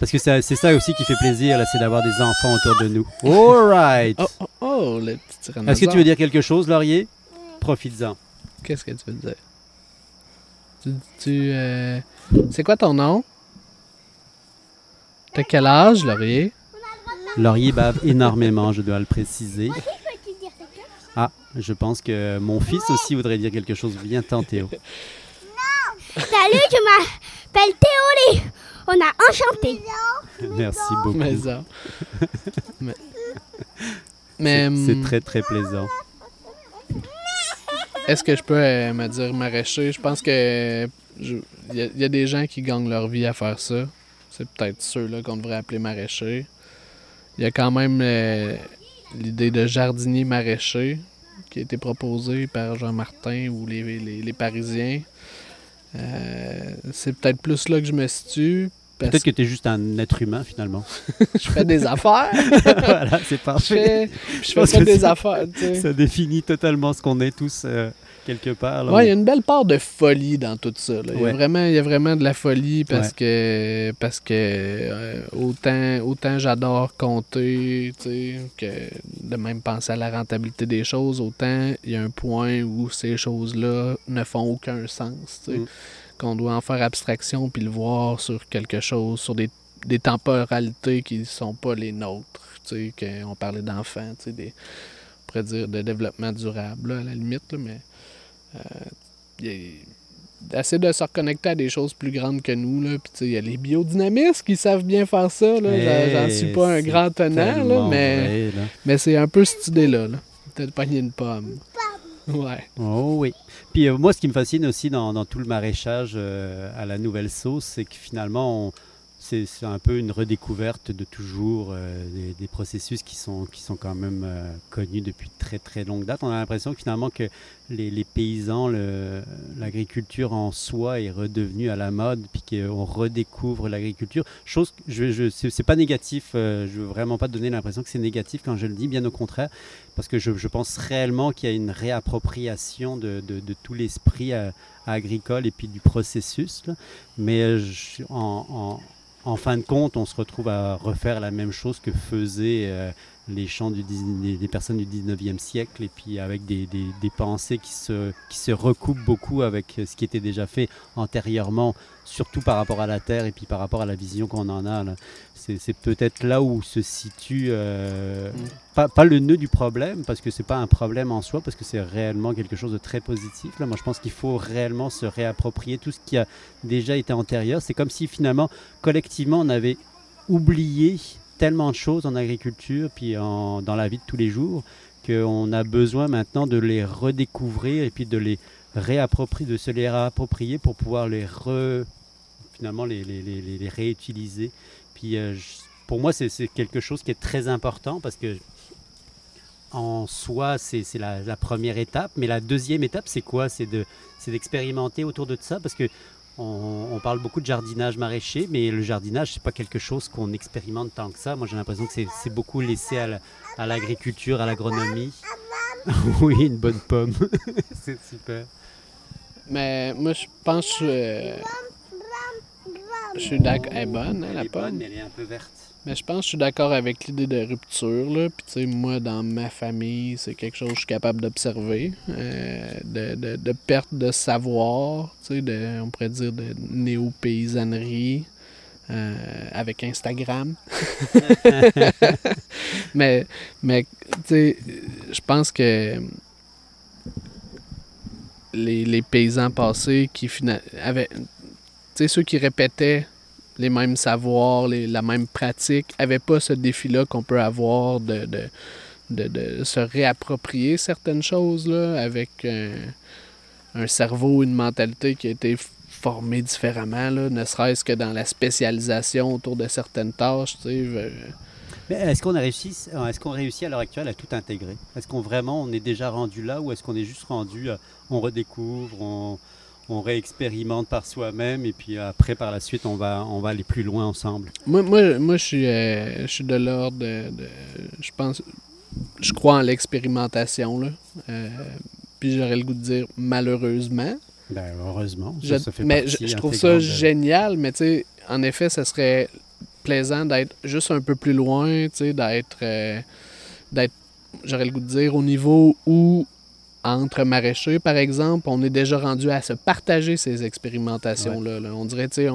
A: Parce que c'est ça aussi qui fait plaisir, là, c'est d'avoir des enfants autour de nous. All right.
B: Oh, oh, oh, le petit
A: Est-ce que tu veux dire quelque chose, Laurier? Profites-en.
B: Qu'est-ce que tu veux dire? Tu, tu, euh, C'est quoi ton nom? T'as quel âge, Laurier?
A: Laurier bave énormément, je dois le préciser. Je pense que mon fils aussi voudrait dire quelque chose. Viens, tant Théo.
C: Salut, je m'appelle Théolie. On a enchanté.
A: Merci beaucoup.
B: Mais ça. Mais, mais,
A: C'est-
B: hum,
A: très, très plaisant.
B: est-ce que je peux euh, me dire maraîcher? Je pense que il y, a- il y a des gens qui gagnent leur vie à faire ça. C'est peut-être ceux-là qu'on devrait appeler maraîchers. Il y a quand même euh, l'idée de jardinier maraîcher qui a été proposée par Jean Martin ou les, les- les Parisiens. Euh, c'est peut-être plus là que je me situe.
A: Peut-être que tu es juste un être humain finalement.
B: je fais des affaires.
A: voilà, c'est
B: Je
A: parfait.
B: fais, je fais pas des
A: ça-
B: affaires. tu sais.
A: Ça définit totalement ce qu'on est tous euh, quelque part. là.
B: Ouais, il y a une belle part de folie dans tout ça. Il, y a vraiment, il y a vraiment de la folie parce
A: Ouais.
B: que parce que euh, autant, autant j'adore compter, que de même penser à la rentabilité des choses, autant il y a un point où ces choses-là ne font aucun sens.
A: Mm.
B: Qu'on doit en faire abstraction puis le voir sur quelque chose, sur des, des temporalités qui ne sont pas les nôtres. Qu'on parlait d'enfants, des, on pourrait dire de développement durable, là, à la limite, là, mais euh, assez de se reconnecter à des choses plus grandes que nous. Là. Puis, il y a les biodynamistes qui savent bien faire ça. là. J'en- suis pas un grand tenant, là, mais,
A: vrai,
B: mais c'est un peu cette idée-là. Là. Peut-être pogner une pomme. Ouais.
A: Oh oui. Puis euh, moi, ce qui me fascine aussi dans, dans tout le maraîchage euh, à la nouvelle sauce, c'est que finalement, on- c'est un peu une redécouverte de toujours euh, des, processus qui sont, qui sont quand même euh, connus depuis très très longue date. On a l'impression finalement que les, paysans, l'agriculture en soi est redevenue à la mode, puis qu'on redécouvre l'agriculture. Chose, je, c'est pas négatif. euh, je veux vraiment pas donner l'impression que c'est négatif quand je le dis, bien au contraire parce que je, pense réellement qu'il y a une réappropriation de, de- tout l'esprit euh, agricole et puis du processus. Mais en- en fin de compte, on se retrouve à refaire la même chose que faisaient euh, les chants du, des, des personnes du 19e siècle et puis avec des, des- des pensées qui se, qui se recoupent beaucoup avec ce qui était déjà fait antérieurement, surtout par rapport à la Terre et puis par rapport à la vision qu'on en a. c'est peut-être là où se situe, euh,
B: Mm.
A: pas, pas le nœud du problème, parce que c'est pas un problème en soi, parce que c'est réellement quelque chose de très positif. Là, moi, je pense qu'il faut réellement se réapproprier tout ce qui a déjà été antérieur. C'est comme si finalement, collectivement, on avait oublié tellement de choses en agriculture, puis en- dans la vie de tous les jours, qu'on a besoin maintenant de les redécouvrir et puis de les réapproprier, de se les réapproprier pour pouvoir les re, finalement les, les- les- réutiliser. Puis euh, pour moi, c'est quelque chose qui est très important parce que en soi, c'est la, la première étape. Mais la deuxième étape, c'est quoi? C'est d'expérimenter autour de ça parce que on, on parle beaucoup de jardinage maraîcher, mais le jardinage, c'est pas quelque chose qu'on expérimente tant que ça. Moi, j'ai l'impression que c'est- beaucoup laissé à la- à l'agriculture, à l'agronomie. oui, une bonne pomme. c'est super.
B: Mais moi, je pense que euh, je suis d'accord. Elle est bonne, hein,
A: Elle
B: la
A: est bonne,
B: pomme.
A: mais elle est un peu verte.
B: Mais je pense que je suis d'accord avec l'idée de rupture. Là. Puis, tu sais, moi, dans ma famille, c'est quelque chose que je suis capable d'observer. euh, de, de, de perte de savoir, tu sais, de, on pourrait dire de néo-paysannerie. euh, avec Instagram. mais, mais tu sais, je pense que les, les paysans passés qui avaient. Tu sais, ceux qui répétaient les mêmes savoirs, la même pratique, n'avaient pas ce défi-là qu'on peut avoir de, de, de, de se réapproprier certaines choses là, avec un, un cerveau, une mentalité qui a été formée différemment, là, ne serait-ce que dans la spécialisation autour de certaines tâches. euh,
A: est-ce qu'on a réussi, est-ce qu'on réussit à l'heure actuelle à tout intégrer? Est-ce qu'on vraiment on est déjà rendu là ou est-ce qu'on est juste rendu, à- on redécouvre, on, on réexpérimente par soi-même et puis après par la suite on va, on va aller plus loin ensemble
B: Moi, moi, moi je suis, euh, je suis de l'ordre de, de- Je pense. Je crois en l'expérimentation, là. Euh, puis j'aurais le goût de dire malheureusement.
A: Ben, heureusement, ça,
B: Je-
A: ça fait
B: mais je, je trouve ça
A: de-
B: génial, mais tu sais, en effet, ça serait plaisant d'être juste un peu plus loin, tu sais, d'être. euh, d'être, j'aurais le goût de dire, au niveau où, entre maraîchers, par exemple, on est déjà rendu à se partager ces expérimentations-là. là. On dirait, tu sais,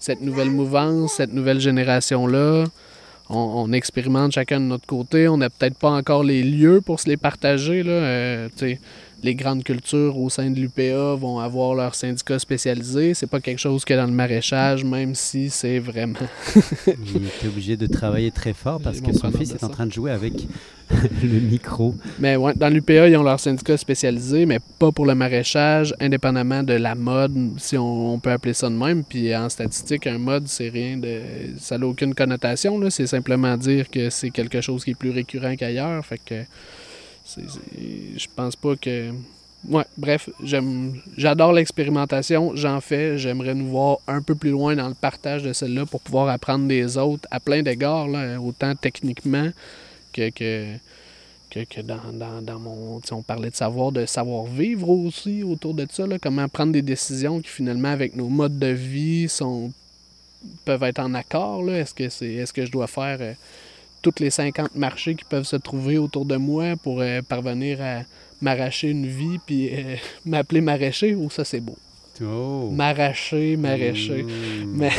B: cette nouvelle mouvance, cette nouvelle génération-là, on, on expérimente chacun de notre côté. On n'a peut-être pas encore les lieux pour se les partager. Là. Euh, tu sais, les grandes cultures au sein de l'UPA vont avoir leur syndicat spécialisé. C'est pas quelque chose que dans le maraîchage, même si c'est vraiment.
A: Il était obligé de travailler très fort parce que son fils est en train de jouer avec le micro.
B: Mais ouais, dans l'UPA, ils ont leur syndicat spécialisé, mais pas pour le maraîchage, indépendamment de la mode, si on, on peut appeler ça de même. Puis en statistique, un mode, c'est rien de. Ça n'a aucune connotation, là. C'est simplement dire que c'est quelque chose qui est plus récurrent qu'ailleurs. Fait que. Je pense pas que. Ouais, bref, j'adore l'expérimentation, j'en fais, j'aimerais nous voir un peu plus loin dans le partage de celle-là pour pouvoir apprendre des autres à plein d'égards, autant techniquement que, que, que, que dans, dans, dans mon. On parlait de savoir, de savoir-vivre aussi autour de ça, là, comment prendre des décisions qui finalement, avec nos modes de vie, sont peuvent être en accord. Est-ce que c'est est-ce que je dois faire euh, toutes les 50 marchés qui peuvent se trouver autour de moi pour euh, parvenir à m'arracher une vie puis euh, m'appeler maraîcher? Ou ça c'est beau.
A: Oh.
B: M'arracher, maraîcher.
A: Mmh.
B: Mais-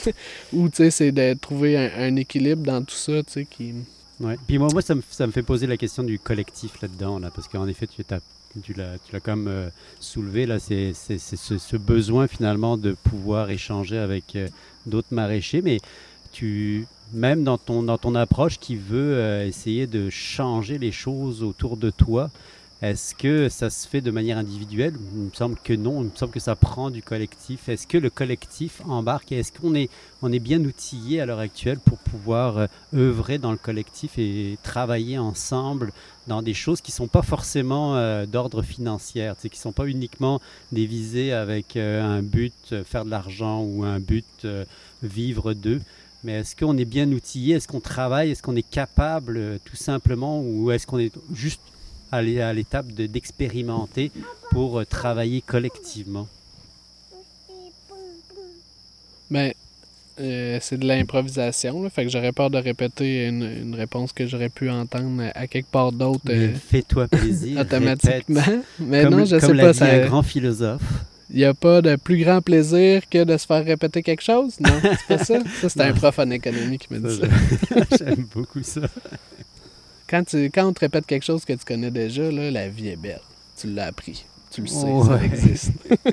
B: Ou tu sais, c'est de trouver un, un équilibre dans tout ça, tu sais, qui.
A: Ouais. Puis moi, moi ça, me, ça me fait poser la question du collectif là-dedans, là, parce qu'en effet, tu, t'as- tu l'as tu l'as quand même euh, soulevé, là, c'est c'est- c'est ce, ce besoin finalement de pouvoir échanger avec euh, d'autres maraîchers, mais tu, même dans ton, dans ton approche qui veut euh, essayer de changer les choses autour de toi, est-ce que ça se fait de manière individuelle? Il me semble que non, il me semble que ça prend du collectif. Est-ce que le collectif embarque et est-ce qu'on est, on est bien outillé à l'heure actuelle pour pouvoir euh, œuvrer dans le collectif et travailler ensemble dans des choses qui ne sont pas forcément euh, d'ordre financier, qui ne sont pas uniquement des visées avec euh, un but, faire de l'argent ou un but, vivre d'eux? Mais est-ce qu'on est bien outillé? Est-ce qu'on travaille? Est-ce qu'on est capable euh, tout simplement Ou est-ce qu'on est juste à l'é- à l'étape de- d'expérimenter pour euh, travailler collectivement?
B: Mais euh, c'est de l'improvisation. Fait que j'aurais peur de répéter une, une réponse que j'aurais pu entendre à quelque part d'autre euh,
A: Fais-toi plaisir.
B: automatiquement.
A: répète.
B: Mais
A: comme,
B: non, je
A: comme
B: sais pas.
A: dit
B: ça-
A: un grand philosophe.
B: Il n'y a pas de plus grand plaisir que de se faire répéter quelque chose? Non, c'est pas ça? Ça, c'est un prof en économie qui m'a dit
A: ça. J'aime beaucoup ça.
B: Quand, tu, quand on te répète quelque chose que tu connais déjà, là, la vie est belle. Tu l'as appris. Tu le sais, ça existe.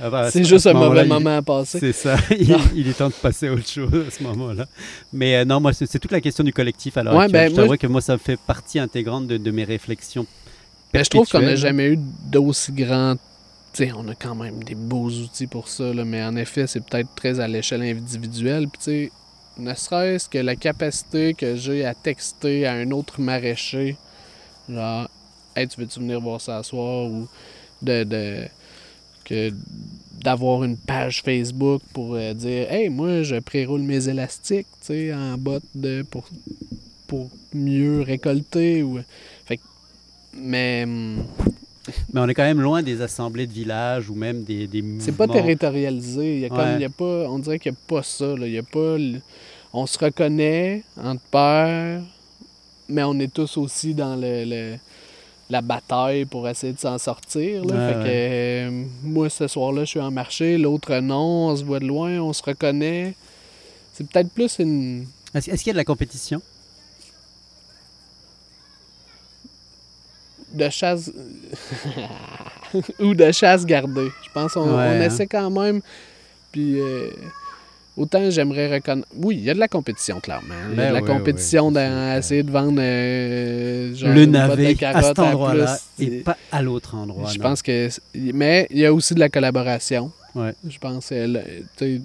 A: Ah bah,
B: C'est
A: ce-
B: juste un mauvais
A: il-
B: moment à passer.
A: C'est ça. Il, est temps de passer à autre chose à ce moment-là. Mais euh, non, moi, c'est toute la question du collectif l'heure
B: Ouais, ben,
A: je
B: moi,
A: t'avoue que moi, ça fait partie intégrante de, de mes réflexions.
B: Mais je trouve qu'on n'a jamais eu d'aussi grand. Tu sais, on a quand même des beaux outils pour ça, là, mais en effet, c'est peut-être très à l'échelle individuelle. Puis, ne serait-ce que la capacité que j'ai à texter à un autre maraîcher, genre, hey, tu veux-tu venir voir ça soir ou de. de que d'avoir une page Facebook pour euh, dire Hey, moi, je préroule mes élastiques, tu en botte de, pour, pour mieux récolter. Ou... Fait mais.
A: Mais on est quand même loin des assemblées de village ou même des, des
B: C'est pas territorialisé. Il y a
A: Ouais.
B: il y a pas, on dirait qu'il n'y a pas ça. là. Il y a pas, on se reconnaît entre pairs, mais on est tous aussi dans le, le- la bataille pour essayer de s'en sortir. là.
A: Ouais,
B: fait que euh, moi, ce soir-là, je suis en marché, l'autre non, on se voit de loin, on se reconnaît. C'est peut-être plus une.
A: Est-ce est-ce qu'il y a de la compétition?
B: De chasse ou de chasse gardée. Je pense qu'on
A: Ouais,
B: on
A: hein.
B: essaie quand même. Puis euh, autant j'aimerais reconnaître. Oui, il y a de la compétition, clairement. Il y a
A: Ben
B: de la compétition
A: c'est
B: dans essayer de vendre euh, genre
A: Le
B: de
A: navet à cet endroit-là et pas à l'autre endroit.
B: Je
A: non.
B: pense que. Mais il y a aussi de la collaboration.
A: Ouais.
B: Je pense que sais,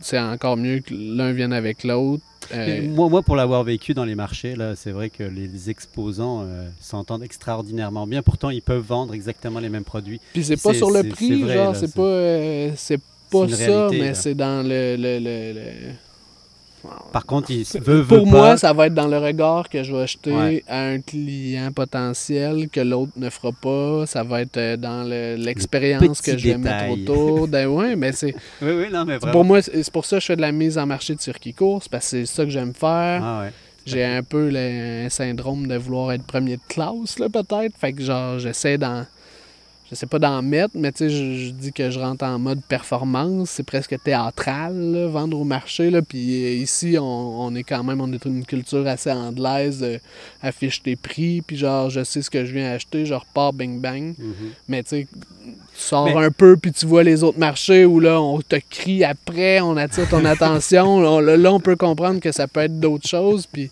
B: c'est encore mieux que l'un vienne avec l'autre. Euh,
A: Moi, moi, pour l'avoir vécu dans les marchés, là, c'est vrai que les exposants euh, s'entendent extraordinairement bien. Pourtant, ils peuvent vendre exactement les mêmes produits.
B: Puis c'est pas sur le prix,
A: c'est vrai,
B: genre,
A: là,
B: c'est
A: c'est-
B: pas, euh, c'est pas ça,
A: réalité,
B: mais c'est dans le. le, le, le-
A: Par contre, ils veulent,
B: Pour moi,
A: pas.
B: ça va être dans le regard que je vais jeter
A: Ouais.
B: à un client potentiel que l'autre ne fera pas. Ça va être euh, dans le- l'expérience que je vais
A: détails.
B: mettre autour. Ben ouais, mais c'est
A: Oui, oui, non, mais vraiment.
B: pour moi, c'est c'est pour ça que je fais de la mise en marché de circuit course parce que c'est ça que j'aime faire.
A: Ah ouais.
B: J'ai un peu le un syndrome de vouloir être premier de classe, là, peut-être. Fait que, genre, j'essaie d'en. Je sais pas d'en mettre, mais tu sais, je, je dis que je rentre en mode performance. C'est presque théâtral, là, vendre au marché. Là. Puis euh, ici, on, on est quand même, on est une culture assez anglaise. euh, affiche tes prix, puis genre, je sais ce que je viens acheter, je repars bing bang.
A: Mhm.
B: Mais tu sais, tu sors
A: Mais-
B: un peu, puis tu vois les autres marchés où là, on te crie après, on attire ton attention. Là, on- là, on peut comprendre que ça peut être d'autres choses, puis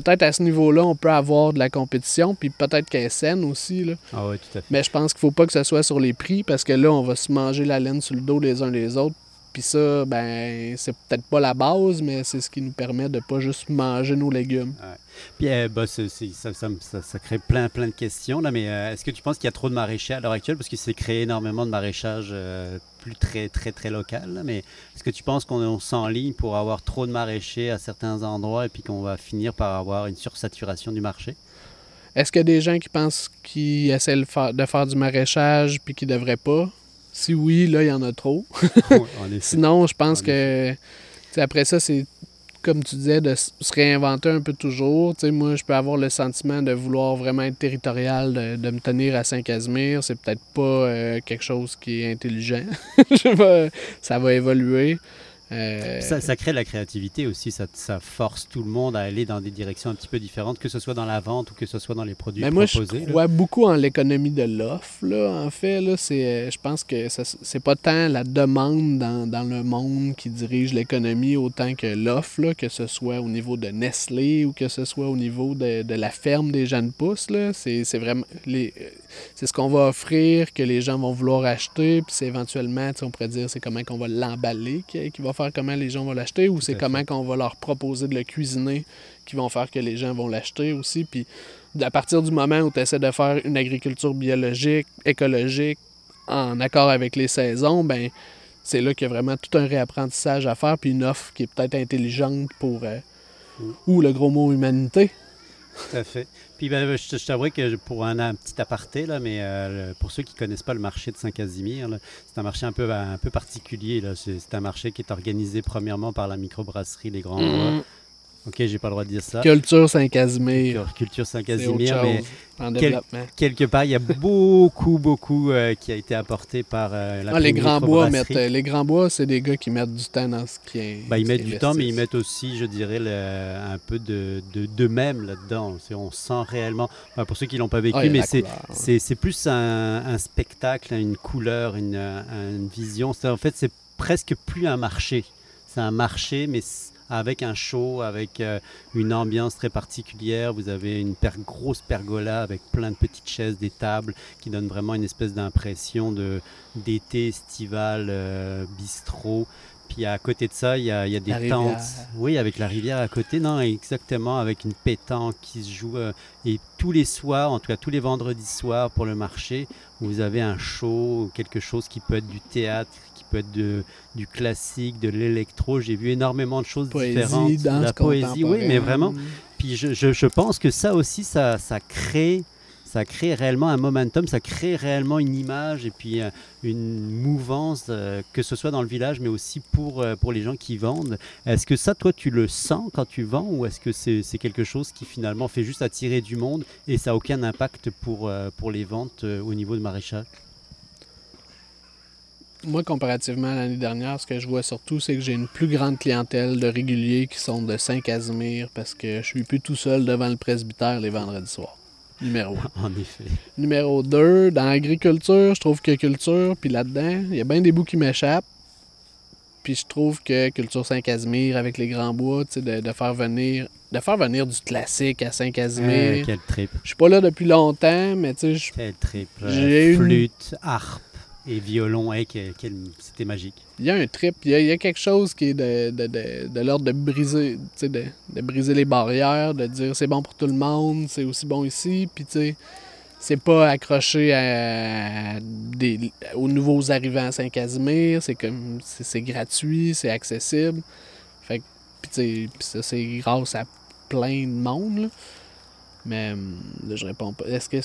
B: peut-être à ce niveau-là, on peut avoir de la compétition, puis peut-être qu'elle est saine aussi. Là.
A: Ah ouais, tout à fait.
B: Mais je pense qu'il faut pas que ce soit sur les prix, parce que là, on va se manger la laine sur le dos les uns les autres. Puis ça, ben, c'est peut-être pas la base, mais c'est ce qui nous permet de pas juste manger nos légumes.
A: Puis euh, bah, ça, ça, me- ça- ça crée plein, plein de questions. Là, mais euh, est-ce que tu penses qu'il y a trop de maraîchers à l'heure actuelle? Parce qu'il s'est créé énormément de maraîchage euh, plus très, très, très local. là, mais est-ce que tu penses qu'on on s'enligne pour avoir trop de maraîchers à certains endroits et puis qu'on va finir par avoir une sursaturation du marché?
B: Est-ce qu'il y a des gens qui pensent qu'ils essaient de faire, du maraîchage puis qui devraient pas? Si oui, là, il y en a trop.
A: Ouais.
B: Sinon, je pense
A: En
B: que après ça, c'est comme tu disais, de se réinventer un peu toujours. Moi, je peux avoir le sentiment de vouloir vraiment être territorial, de, de me tenir à Saint-Casimir. C'est peut-être pas euh, quelque chose qui est intelligent. Je ça va évoluer. Euh,
A: Ça, ça crée de la créativité aussi, ça, ça force tout le monde à aller dans des directions un petit peu différentes, que ce soit dans la vente ou que ce soit dans les produits
B: Mais Ben, moi, je
A: proposés. là.
B: crois beaucoup en l'économie de l'offre. Là, en fait, là, c'est, euh, je pense que c'est pas tant la demande dans, dans le monde qui dirige l'économie autant que l'offre, là, que ce soit au niveau de Nestlé ou que ce soit au niveau de, de la ferme des jeunes pousses. Là, c'est, c'est vraiment les, euh, c'est ce qu'on va offrir que les gens vont vouloir acheter, puis c'est éventuellement, on pourrait dire, c'est comment qu'on va l'emballer qui, qui va faire comment les gens vont l'acheter, ou c'est comment qu'on va leur proposer de le cuisiner qui vont faire que les gens vont l'acheter aussi. Puis à partir du moment où tu essaies de faire une agriculture biologique, écologique, en accord avec les saisons, ben c'est là qu'il y a vraiment tout un réapprentissage à faire, puis une offre qui est peut-être intelligente pour... euh,
A: Mm.
B: ou le gros mot humanité.
A: Tout à fait. Puis ben, je, je t'avouerai que pour un, un petit aparté, là, mais euh, pour ceux qui ne connaissent pas le marché de Saint-Casimir, c'est un marché un peu, un peu particulier. là. C'est un marché qui est organisé premièrement par la microbrasserie Les Grands Bois.
B: Mhm.
A: Ok, j'ai pas le droit de dire ça.
B: Culture Saint-Casimir.
A: Culture, Saint-Casimir, mais
B: en
A: quel- quelque part, il y a beaucoup, beaucoup euh, qui a été apporté par euh, la
B: Ah, les grands bois mettent. Les grands bois, c'est des gars qui mettent du temps dans ce qui est.
A: Bah, ils mettent du temps, mais ils mettent aussi, je dirais, le- un peu de de- d'eux-mêmes là-dedans. On sent réellement, enfin, pour ceux qui l'ont pas vécu,
B: Ah,
A: mais c'est plus un, un spectacle, une couleur, une, une vision. En fait, c'est presque plus un marché. C'est un marché, mais avec un show, avec euh, une ambiance très particulière. Vous avez une per- grosse pergola avec plein de petites chaises, des tables, qui donnent vraiment une espèce d'impression de d'été estival, euh, bistrot. Puis à côté de ça, il y a, il y a des
B: La
A: tentes.
B: rivière.
A: Oui, avec la rivière à côté, non, exactement, avec une pétanque qui se joue. euh, et tous les soirs, en tout cas tous les vendredis soirs pour le marché, vous avez un show, quelque chose qui peut être du théâtre, qui peut être de, du classique, de l'électro. J'ai vu énormément de choses différentes.
B: Danse
A: la poésie, oui, mais vraiment. Puis je, je- je pense que ça aussi, ça, ça crée. Ça crée réellement un momentum, ça crée réellement une image et puis euh, une mouvance, euh, que ce soit dans le village, mais aussi pour, euh, pour les gens qui vendent. Est-ce que ça, toi, tu le sens quand tu vends ou est-ce que c'est quelque chose qui finalement fait juste attirer du monde et ça n'a aucun impact pour, euh, pour les ventes au niveau de maraîchage?
B: Moi, comparativement à l'année dernière, ce que je vois surtout, c'est que j'ai une plus grande clientèle de réguliers qui sont de Saint-Casimir parce que je suis plus tout seul devant le presbytère les vendredis soirs. Numéro 1.
A: En effet.
B: Numéro 2, dans l'agriculture, je trouve que culture, puis là-dedans, il y a bien des bouts qui m'échappent. Puis je trouve que Culture Saint-Casimir avec les grands bois, tu sais, de, de faire venir de faire venir du classique à
A: Euh,
B: Saint-Casimir.
A: quel trip,
B: Je suis pas là depuis longtemps, mais tu sais, je-
A: quel trip. Euh,
B: J'ai une-
A: Flûte, harpe et violon, hey, quel- c'était magique.
B: il y a un trip, il y a, quelque chose qui est de, de, l'ordre de briser, de, briser les barrières, de dire c'est bon pour tout le monde, c'est aussi bon ici, puis tu sais, c'est pas accroché aux nouveaux arrivants à Saint-Casimir, c'est comme c'est gratuit, c'est accessible. Fait que, puis ça c'est grâce à plein de monde. Mais hum, là, je réponds pas. Est-ce que,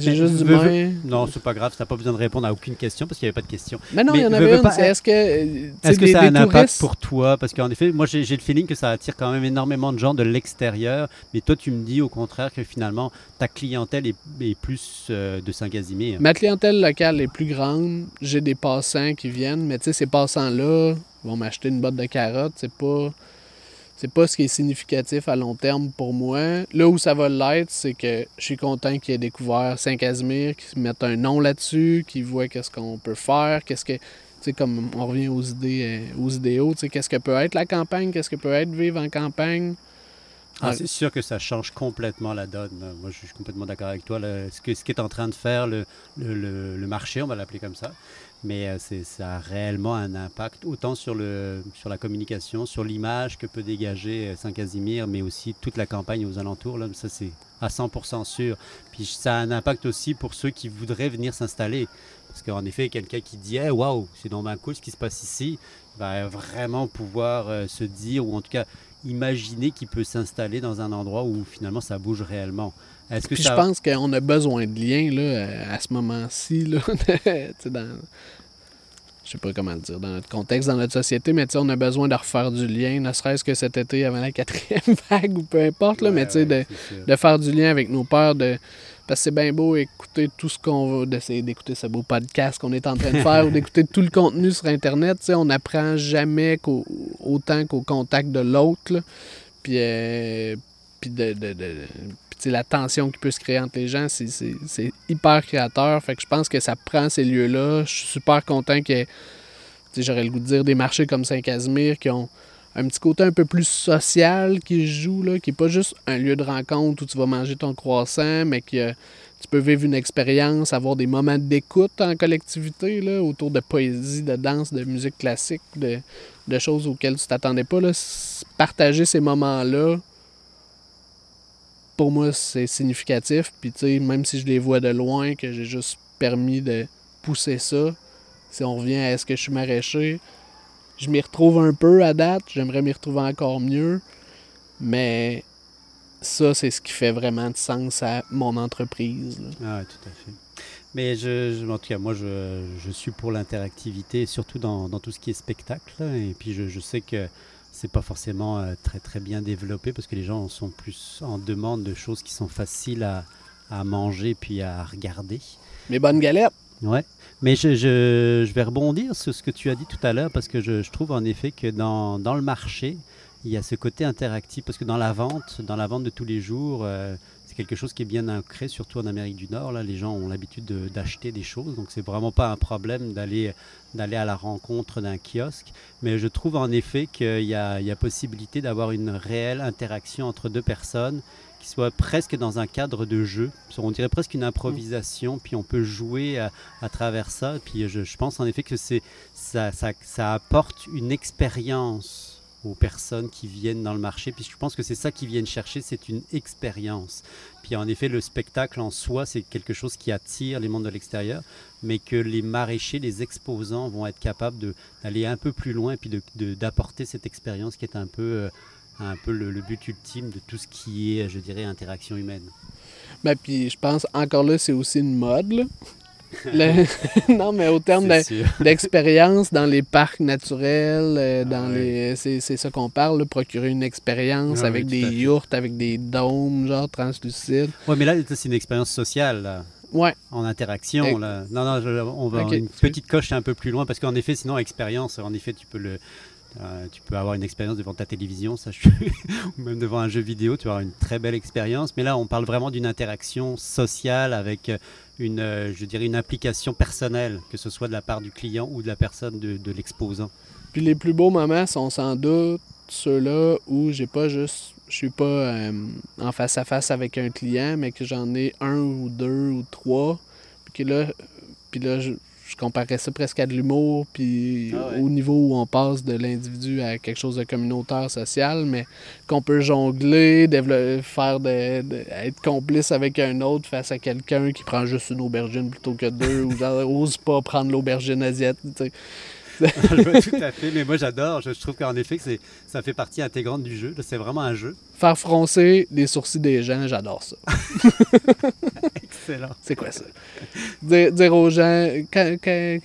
B: j'ai juste du moins?
A: Non, c'est pas grave, tu n'as pas besoin de répondre à aucune question parce qu'il n'y avait pas de question.
B: Mais non, il y en avait une.
A: pas-
B: est-ce que, euh,
A: Est-ce que
B: des-
A: ça a un impact pour toi? Parce qu'en effet, moi j'ai j'ai le feeling que ça attire quand même énormément de gens de l'extérieur, mais toi tu me dis au contraire que finalement ta clientèle est, est plus euh, de Saint-Casimir.
B: Ma clientèle locale est plus grande. J'ai des passants qui viennent, mais tu sais, ces passants-là vont m'acheter une botte de carottes. C'est pas. C'est pas ce qui est significatif à long terme pour moi. Là où ça va l'être, c'est que je suis content qu'ils aient découvert Saint-Casimir, qu'ils mettent un nom là-dessus, qu'ils voient qu'est-ce qu'on peut faire, qu'est-ce que. Tu sais, comme on revient aux idées, euh, aux idéaux, tu sais, qu'est-ce que peut être la campagne, qu'est-ce que peut être vivre en campagne.
A: Ah, c'est sûr que ça change complètement la donne. Moi, je suis complètement d'accord avec toi. Ce que ce qu'est en train de faire le- le- le marché, on va l'appeler comme ça, mais euh, ça a réellement un impact autant sur, le, sur la communication, sur l'image que peut dégager euh, Saint-Casimir, mais aussi toute la campagne aux alentours. Là, ça, c'est à 100% sûr. Puis ça a un impact aussi pour ceux qui voudraient venir s'installer. Parce qu'en effet, quelqu'un qui dit Waouh, c'est dans ma cool ce qui se passe ici, va vraiment pouvoir euh, se dire, ou en tout cas imaginer qu'il peut s'installer dans un endroit où finalement ça bouge réellement. Est-ce que
B: Puis
A: ça...
B: je pense qu'on a besoin de liens là, à ce moment-ci. Là, dans, je sais pas comment le dire, dans notre contexte, dans notre société, mais on a besoin de refaire du lien, ne serait-ce que cet été avant la quatrième vague ou peu importe, là, mais tu sais, de, de faire du lien avec nos pères, de, parce que c'est bien beau écouter tout ce qu'on va, d'essayer d'écouter ce beau podcast qu'on est en train de faire ou d'écouter tout le contenu sur Internet. On n'apprend jamais qu'au- autant qu'au contact de l'autre. Puis, euh, puis de, la tension qui peut se créer entre les gens, c'est- hyper créateur. Fait que je pense que ça prend ces lieux-là. Je suis super content que, j'aurais le goût de dire, des marchés comme Saint-Casimir qui ont un petit côté un peu plus social qui joue, là, qui n'est pas juste un lieu de rencontre où tu vas manger ton croissant, mais que tu peux vivre une expérience, avoir des moments d'écoute en collectivité là, autour de poésie, de danse, de musique classique, de, de choses auxquelles tu t'attendais pas. Là. Partager ces moments-là, pour moi, c'est significatif. Puis, tu sais, même si je les vois de loin, que j'ai juste permis de pousser ça, si on revient à est-ce que je suis maraîcher, je m'y retrouve un peu à date. J'aimerais m'y retrouver encore mieux. Mais ça, c'est ce qui fait vraiment de sens à mon entreprise. là.
A: Ah, tout à fait. Mais je, je- en tout cas, moi, je, je suis pour l'interactivité, surtout dans, dans tout ce qui est spectacle. Et puis, je, je sais que c'est pas forcément euh, très très bien développé parce que les gens sont plus en demande de choses qui sont faciles à, à manger puis à regarder.
B: Mes bonnes galettes.
A: Ouais. Mais je, je, je vais rebondir sur ce que tu as dit tout à l'heure parce que je, je trouve en effet que dans, dans le marché, il y a ce côté interactif parce que dans la vente, dans la vente de tous les jours, euh, quelque chose qui est bien ancré, surtout en Amérique du Nord. Là, les gens ont l'habitude de- d'acheter des choses, donc c'est vraiment pas un problème d'aller à la rencontre d'un kiosque. Mais je trouve en effet qu'il y y a possibilité d'avoir une réelle interaction entre deux personnes qui soit presque dans un cadre de jeu. On dirait presque une improvisation, puis on peut jouer à, travers ça. Puis je, pense en effet que ça, ça, ça apporte une expérience aux personnes qui viennent dans le marché. Puis je pense que c'est ça qu'ils viennent chercher, c'est une expérience. Puis en effet, le spectacle en soi, c'est quelque chose qui attire les mondes de l'extérieur, mais que les maraîchers, les exposants vont être capables d'aller un peu plus loin et puis d'apporter cette expérience qui est un peu, euh, un peu le, but ultime de tout ce qui est, je dirais, interaction humaine.
B: Ben, puis je pense, encore là, c'est aussi une mode. Le- non, mais au terme d'expérience dans les parcs naturels, euh, dans
A: Ah ouais.
B: les c'est, ça qu'on parle, là, procurer une expérience
A: Ah
B: avec
A: oui,
B: des yourtes, avec des dômes, genre translucides.
A: Ouais, mais là, c'est une expérience sociale. là.
B: Ouais,
A: en interaction. Là. Non, non, je- on va
B: Ok.
A: une petite coche un peu plus loin parce qu'en effet, sinon, expérience, en effet, tu peux le. euh, tu peux avoir une expérience devant ta télévision, ça, je ou même devant un jeu vidéo, tu vas avoir une très belle expérience. Mais là, on parle vraiment d'une interaction sociale avec euh, une, euh, je dirais, une implication personnelle, que ce soit de la part du client ou de la personne de, l'exposant.
B: Puis les plus beaux moments sont sans doute ceux-là où j'ai pas juste. Je suis pas euh, en face à face avec un client, mais que j'en ai un ou deux ou trois. Puis que là, puis là je, je comparais ça presque à de l'humour, puis
A: Ah ouais.
B: au niveau où on passe de l'individu à quelque chose de communautaire, social, mais qu'on peut jongler, faire de, de- être complice avec un autre face à quelqu'un qui prend juste une aubergine plutôt que deux, ou genre, ose pas prendre l'aubergine asiatique.
A: tout à fait, mais moi j'adore. Je, je trouve qu'en effet, que ça fait partie intégrante du jeu. C'est vraiment un jeu.
B: Faire froncer les sourcils des gens, j'adore ça.
A: Excellent.
B: C'est quoi ça? Dire, dire aux gens, quand, quand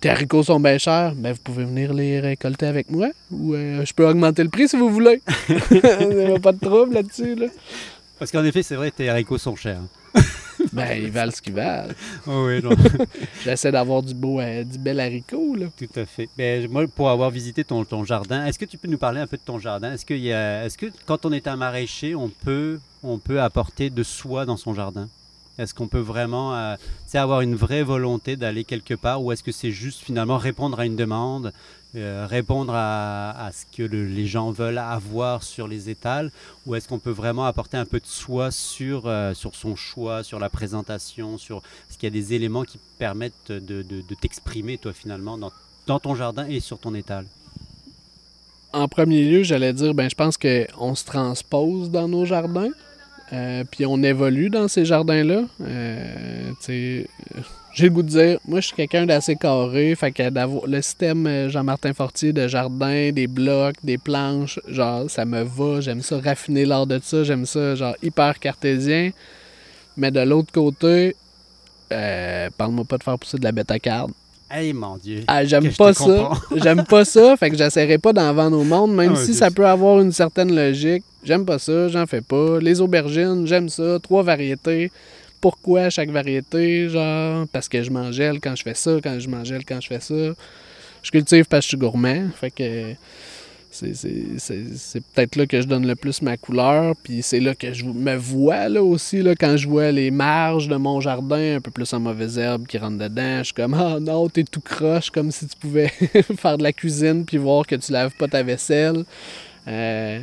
B: tes haricots sont bien chers, ben vous pouvez venir les récolter avec moi. Ou euh, je peux augmenter le prix si vous voulez. Il n'y a pas de trouble là-dessus. Là.
A: Parce qu'en effet, c'est vrai, tes haricots sont chers.
B: Ben, ils valent ce qu'ils valent.
A: Oh oui, non.
B: J'essaie d'avoir du beau, euh, du bel haricot. Là.
A: Tout à fait. Ben, moi, pour avoir visité ton, ton jardin, est-ce que tu peux nous parler un peu de ton jardin? Est-ce, qu'il y a, est-ce que quand on est un maraîcher, on peut, on peut apporter de soi dans son jardin? Est-ce qu'on peut vraiment euh, avoir une vraie volonté d'aller quelque part ou est-ce que c'est juste finalement répondre à une demande, euh, répondre à, ce que le- les gens veulent avoir sur les étals ou est-ce qu'on peut vraiment apporter un peu de soi sur, euh, sur son choix, sur la présentation, sur est-ce qu'il y a des éléments qui permettent de t'exprimer toi finalement dans, dans ton jardin et sur ton étal?
B: En premier lieu, j'allais dire, ben, je pense qu'on se transpose dans nos jardins. Euh, puis on évolue dans ces jardins-là. Euh, j'ai le goût de dire, moi je suis quelqu'un d'assez carré, fait que le système euh, Jean-Martin Fortier de jardin, des blocs, des planches, genre ça me va, j'aime ça raffiner l'art de ça, j'aime ça genre hyper cartésien. Mais de l'autre côté, parle-moi pas de faire pousser de la bêta carde.
A: Hey mon Dieu
B: Ah, j'aime pas ça. J'aime pas ça, fait que j'essaierai pas d'en vendre au monde, même
A: Ah
B: si ça peut avoir une certaine logique. J'aime pas ça, j'en fais pas. Les aubergines, j'aime ça. Trois variétés. Pourquoi chaque variété? Genre, parce que je mangelle quand je fais ça, quand je mangelle quand je fais ça. Je cultive parce que je suis gourmand, fait que c'est- peut-être là que je donne le plus ma couleur, puis c'est là que je me vois là aussi, là, quand je vois les marges de mon jardin un peu plus en mauvaises herbes qui rentrent dedans, je suis comme « Ah non, t'es tout croche, comme si tu pouvais faire de la cuisine puis voir que tu laves pas ta vaisselle. Euh,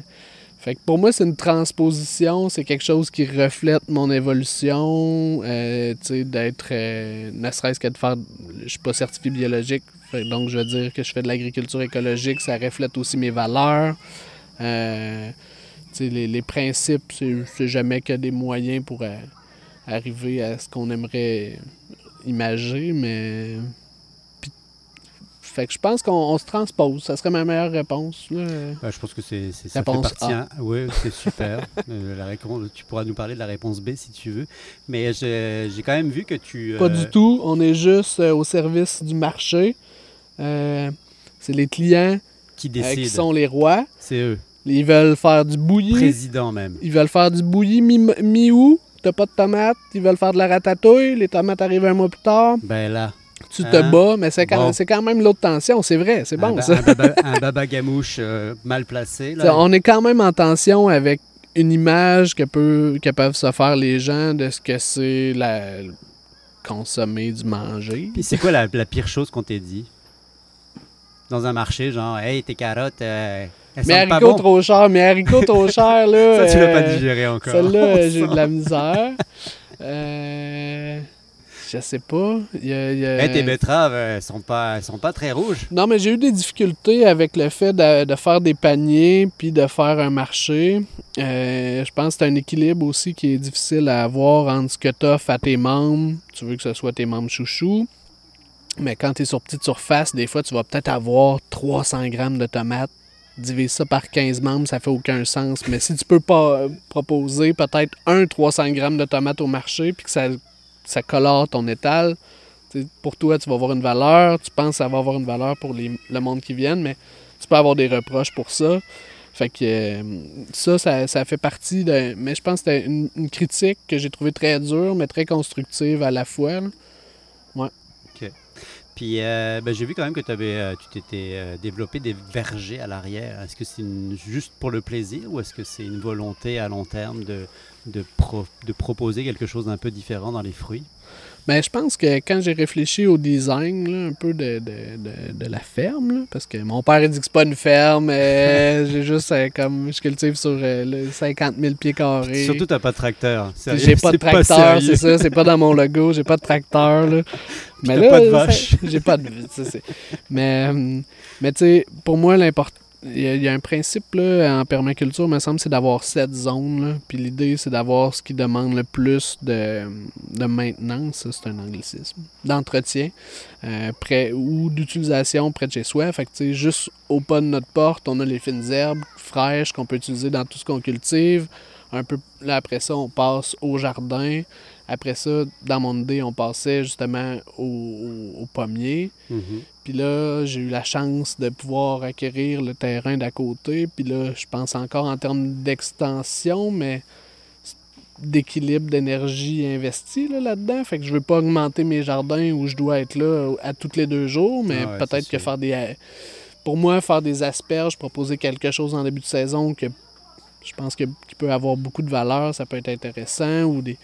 B: fait que pour moi, c'est une transposition, c'est quelque chose qui reflète mon évolution, euh, tu sais, d'être, euh, ne serait-ce que de faire, je suis pas certifié biologique, donc je veux dire que je fais de l'agriculture écologique, ça reflète aussi mes valeurs. Euh, les, les principes, c'est jamais que des moyens pour euh, arriver à ce qu'on aimerait imager, mais puis Fait que je pense qu'on on se transpose. Ça serait ma meilleure réponse. là.
A: Ouais, je pense que c'est, ça fait
B: Réponse
A: partie. hein. Ouais, c'est super. Euh, la réponse, tu pourras nous parler de la réponse B si tu veux. Mais j'ai, j'ai quand même vu que tu.
B: Pas du tout. On est juste au service du marché. Euh, c'est les clients
A: Qui
B: euh,
A: décide.
B: qui sont les rois.
A: C'est eux.
B: Ils veulent faire du bouilli.
A: Président même.
B: Ils veulent faire du bouilli mi- mi-août. T'as pas de tomates. Ils veulent faire de la ratatouille. Les tomates arrivent un mois plus tard.
A: Ben là.
B: Tu te
A: Hein?
B: bats, mais c'est quand,
A: Bon.
B: quand même l'autre tension. C'est vrai, c'est bon ça.
A: un baba, un baba gamouche euh, mal placé. Là.
B: On est quand même en tension avec une image que, peut, que peuvent se faire les gens de ce que c'est la consommer du manger.
A: Puis c'est quoi la, la pire chose qu'on t'ait dit? Dans un marché, genre, hey, tes carottes, euh, elles
B: Mais haricots
A: bon.
B: trop cher, mais haricots trop cher, là.
A: Ça, tu l'as pas
B: euh,
A: digéré encore.
B: Celle-là,
A: On
B: j'ai de la misère. Euh, je sais pas. Il y a- il y a-
A: Hey, tes betteraves, elles sont pas, elles sont pas très rouges.
B: Non, mais j'ai eu des difficultés avec le fait de, de faire des paniers puis de faire un marché. Euh, je pense que c'est un équilibre aussi qui est difficile à avoir entre ce que tu offres à tes membres. Tu veux que ce soit tes membres chouchous. Mais quand tu es sur petite surface, des fois, tu vas peut-être avoir 300 grammes de tomates. Divise ça par 15 membres, ça fait aucun sens. Mais si tu peux pas euh, proposer peut-être un 300 grammes de tomates au marché puis que ça, ça colore ton étal, pour toi, tu vas avoir une valeur, tu penses que ça va avoir une valeur pour les- le monde qui vient, mais tu peux avoir des reproches pour ça. Fait que euh, ça, ça, ça fait partie de. Mais je pense que c'était une, critique que j'ai trouvée très dure, mais très constructive à la fois. là.
A: Puis euh, ben, j'ai vu quand même que euh, tu t'étais euh, développé des vergers à l'arrière. Est-ce que c'est juste pour le plaisir ou est-ce que c'est une volonté à long terme de, de proposer quelque chose d'un peu différent dans les fruits?
B: Ben, je pense que quand j'ai réfléchi au design là, un peu de, de, de, de la ferme, là, parce que mon père a dit que c'est pas une ferme, euh, j'ai juste euh, comme je cultive sur euh, le 50 000 pieds carrés.
A: Surtout, t'as pas de tracteur. Sérieux,
B: J'ai pas de tracteur, c'est ça, c'est pas dans mon logo, j'ai pas de tracteur là. Mais là,
A: pas de vache.
B: J'ai pas de c'est- Mais hum, mais tu sais, pour moi l'important il y, a- un principe là, en permaculture, me semble, c'est d'avoir sept zones. là. Puis l'idée, c'est d'avoir ce qui demande le plus de, de maintenance, c'est un anglicisme, d'entretien, euh, près, ou d'utilisation près de chez soi. Fait que juste au pas de notre porte, on a les fines herbes fraîches qu'on peut utiliser dans tout ce qu'on cultive. Un peu là après ça, on passe au jardin. Après ça, dans mon idée, on passait justement au, au- au pommier.
A: Mhm.
B: Puis là, j'ai eu la chance de pouvoir acquérir le terrain d'à côté. Puis là, je pense encore en termes d'extension, mais d'équilibre d'énergie investie là, là-dedans. Fait que je veux pas augmenter mes jardins où je dois être là à tous les deux jours, mais
A: Ah ouais,
B: peut-être que
A: sûr.
B: faire des... Pour moi, faire des asperges, proposer quelque chose en début de saison que je pense que, qui peut avoir beaucoup de valeur, ça peut être intéressant, ou des,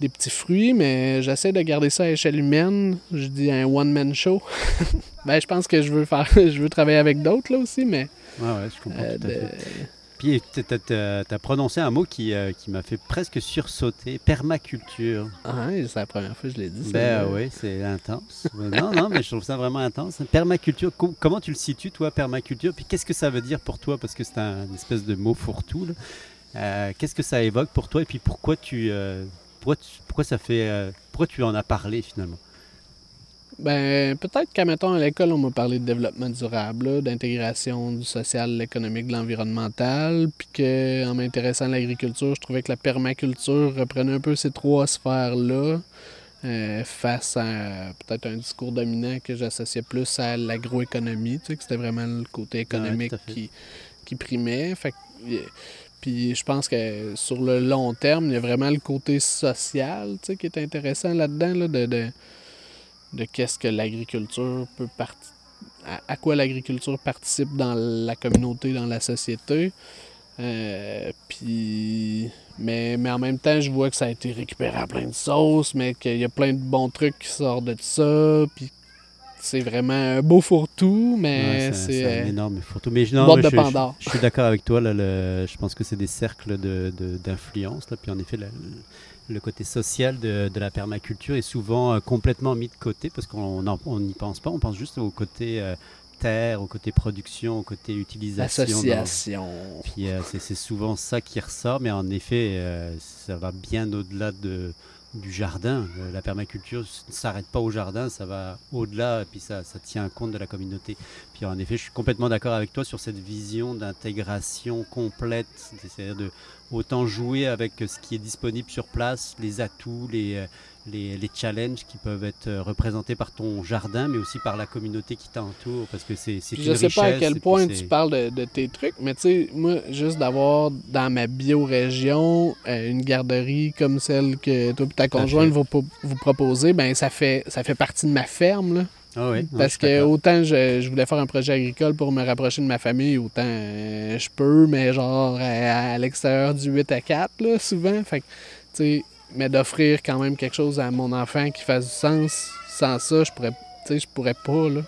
B: des petits fruits, mais j'essaie de garder ça à échelle humaine. Je dis un one-man show. ben, je pense que je veux faire, je veux travailler avec d'autres là aussi, mais
A: Ouais, ouais, je comprends
B: euh,
A: tout à
B: de-
A: fait. Puis tu as prononcé un mot qui, euh, qui m'a fait presque sursauter, permaculture.
B: Ah, c'est la première fois que je l'ai dit.
A: Ben oui, c'est intense. Euh, non, non, mais je trouve ça vraiment intense. Permaculture, co- comment tu le situes, toi, permaculture? Puis qu'est-ce que ça veut dire pour toi? Parce que c'est un une espèce de mot fourre-tout. Euh, qu'est-ce que ça évoque pour toi? Et puis pourquoi tu, euh, pourquoi, tu- pourquoi ça fait, euh, pourquoi tu en as parlé finalement?
B: Ben, peut-être qu'à mettons à l'école, on m'a parlé de développement durable, d'intégration du social, l'économique, de l'environnemental, puis que en m'intéressant à l'agriculture, je trouvais que la permaculture reprenait un peu ces trois sphères-là. euh, face à peut-être un discours dominant que j'associais plus à l'agroéconomie, tu sais, que c'était vraiment le côté économique qui, qui primait. Fait que, euh, puis je pense que sur le long terme, il y a vraiment le côté social qui est intéressant là-dedans, là, de, de, qu'est-ce que l'agriculture peut partir à, à quoi l'agriculture participe dans la communauté, dans la société. Euh, puis mais, mais en même temps, je vois que ça a été récupéré à plein de sauces, mais qu'il y a plein de bons trucs qui sortent de ça. Puis c'est vraiment un beau fourre-tout, mais
A: Ouais,
B: c'est.
A: un
B: euh,
A: énorme fourre-tout. Mais je, non,
B: boîte
A: mais
B: de
A: je- je-
B: Pandore.
A: Je, suis d'accord avec toi. Là, le- je pense que c'est des cercles de- de- d'influence. là. Puis en effet, le, le côté social de, de la permaculture est souvent euh, complètement mis de côté parce qu'on n'y pense pas. On pense juste au côté euh, terre, au côté production, au côté utilisation. dans-
B: Association.
A: Puis euh, c'est c'est souvent ça qui ressort, mais en effet, euh, ça va bien au-delà de, du jardin. Euh, La permaculture ne s'arrête pas au jardin, ça va au-delà, puis ça, ça tient compte de la communauté. Puis en effet, je suis complètement d'accord avec toi sur cette vision d'intégration complète, c'est-à-dire de autant jouer avec ce qui est disponible sur place, les atouts, les, euh, les, les challenges qui peuvent être euh, représentés par ton jardin, mais aussi par la communauté qui t'entoure, parce que c'est une
B: je sais pas à quel point tu parles de, de tes trucs, mais tu sais, moi, juste d'avoir dans ma biorégion euh, une garderie comme celle que toi et ta conjointe vous, vous proposez, ben ça fait ça fait partie de ma ferme. Là.
A: Ah non, je
B: Parce que autant je, je voulais faire un projet agricole pour me rapprocher de ma famille, autant euh, je peux, mais genre à, à l'extérieur du 8 à 4, là, souvent. Fait que, tu sais, mais d'offrir quand même quelque chose à mon enfant qui fasse du sens, sans ça, je pourrais, je pourrais pas, là.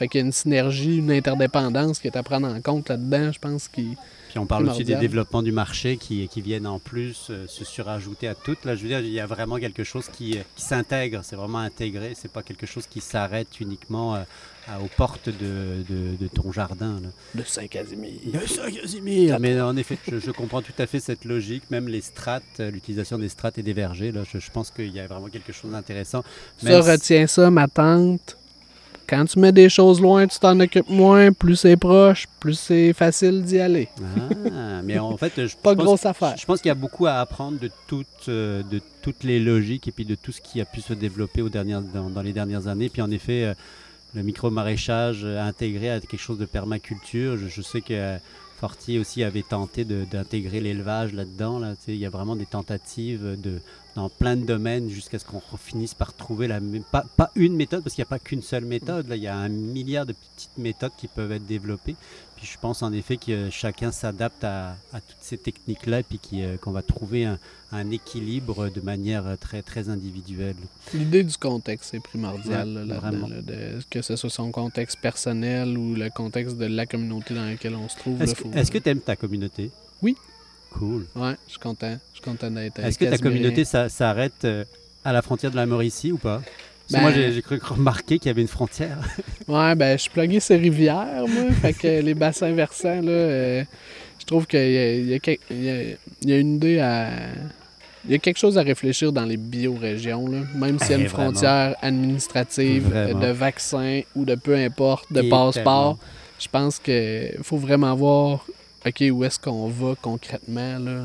B: Fait qu'il y a une synergie, une interdépendance qui est à prendre en compte là-dedans, je pense, qui...
A: Puis on parle aussi des développements du marché qui, qui viennent en plus euh, se surajouter à tout. Là, je veux dire, il y a vraiment quelque chose qui, euh, qui s'intègre. C'est vraiment intégré. C'est pas quelque chose qui s'arrête uniquement euh, à- aux portes de, de- de ton jardin. là.
B: de Saint-Casimir.
A: Le Saint-Casimir Mais en effet, je, je comprends tout à fait cette logique. Même les strates, euh, l'utilisation des strates et des vergers, là, je, je pense qu'il y a vraiment quelque chose d'intéressant.
B: Ça,
A: si-
B: retiens ça, ma tante. Quand tu mets des choses loin, tu t'en occupes moins. Plus c'est proche, plus c'est facile d'y aller.
A: Ah, mais en fait, je
B: Pas
A: pense
B: grosse affaire.
A: Je pense qu'il y a beaucoup à apprendre de toutes, euh, de toutes les logiques et puis de tout ce qui a pu se développer aux dernières, dans, dans les dernières années. Puis en effet, euh, le micro-maraîchage intégré à quelque chose de permaculture. Je, sais que Fortier aussi avait tenté d'intégrer l'élevage là-dedans. Il y a vraiment des tentatives de, dans plein de domaines jusqu'à ce qu'on finisse par trouver la pas, pas une méthode, parce qu'il n'y a pas qu'une seule méthode. Là. Il y a un milliard de petites méthodes qui peuvent être développées. Puis je pense en effet que chacun s'adapte à, à toutes ces techniques-là et puis euh, qu'on va trouver un, un équilibre de manière très, très individuelle.
B: L'idée du contexte est primordiale
A: Ouais,
B: là,
A: vraiment.
B: là, de- que ce soit son contexte personnel ou le contexte de la communauté dans laquelle on se trouve.
A: Que est-ce que tu aimes ta communauté?
B: Oui.
A: Cool.
B: Ouais, je suis content. Je suis content d'être
A: Est-ce que ta communauté s'arrête euh, à la frontière de la Mauricie ou pas?
B: Ben-
A: moi, j'ai, cru remarquer qu'il y avait une frontière.
B: Ouais, ben, je suis plugué ces rivières, moi. fait que les bassins versants, là, euh, je trouve qu'il y y y a- une idée à. Il y a quelque chose à réfléchir dans les biorégions, là. Même s'il y a
A: Eh,
B: une
A: vraiment.
B: frontière administrative,
A: Vraiment.
B: de vaccins ou de peu importe, de
A: Et
B: passeport, je pense qu'il faut vraiment voir, OK, où est-ce qu'on va concrètement, là?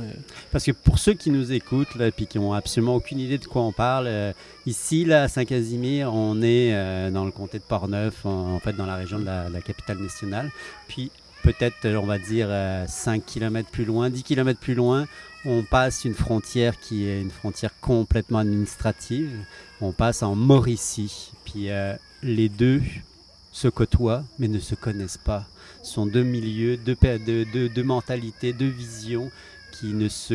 A: Parce que pour ceux qui nous écoutent puis qui ont absolument aucune idée de quoi on parle, euh, ici là, à Saint-Casimir, on est euh, dans le comté de Portneuf, en, fait dans la région de la, capitale nationale. Puis peut-être, euh, on va dire, euh, 5 km plus loin, 10 km plus loin, on passe une frontière qui est une frontière complètement administrative. On passe en Mauricie. Puis les deux se côtoient, mais ne se connaissent pas. Sont deux milieux, deux, pa- deux, deux- deux mentalités, deux visions qui ne se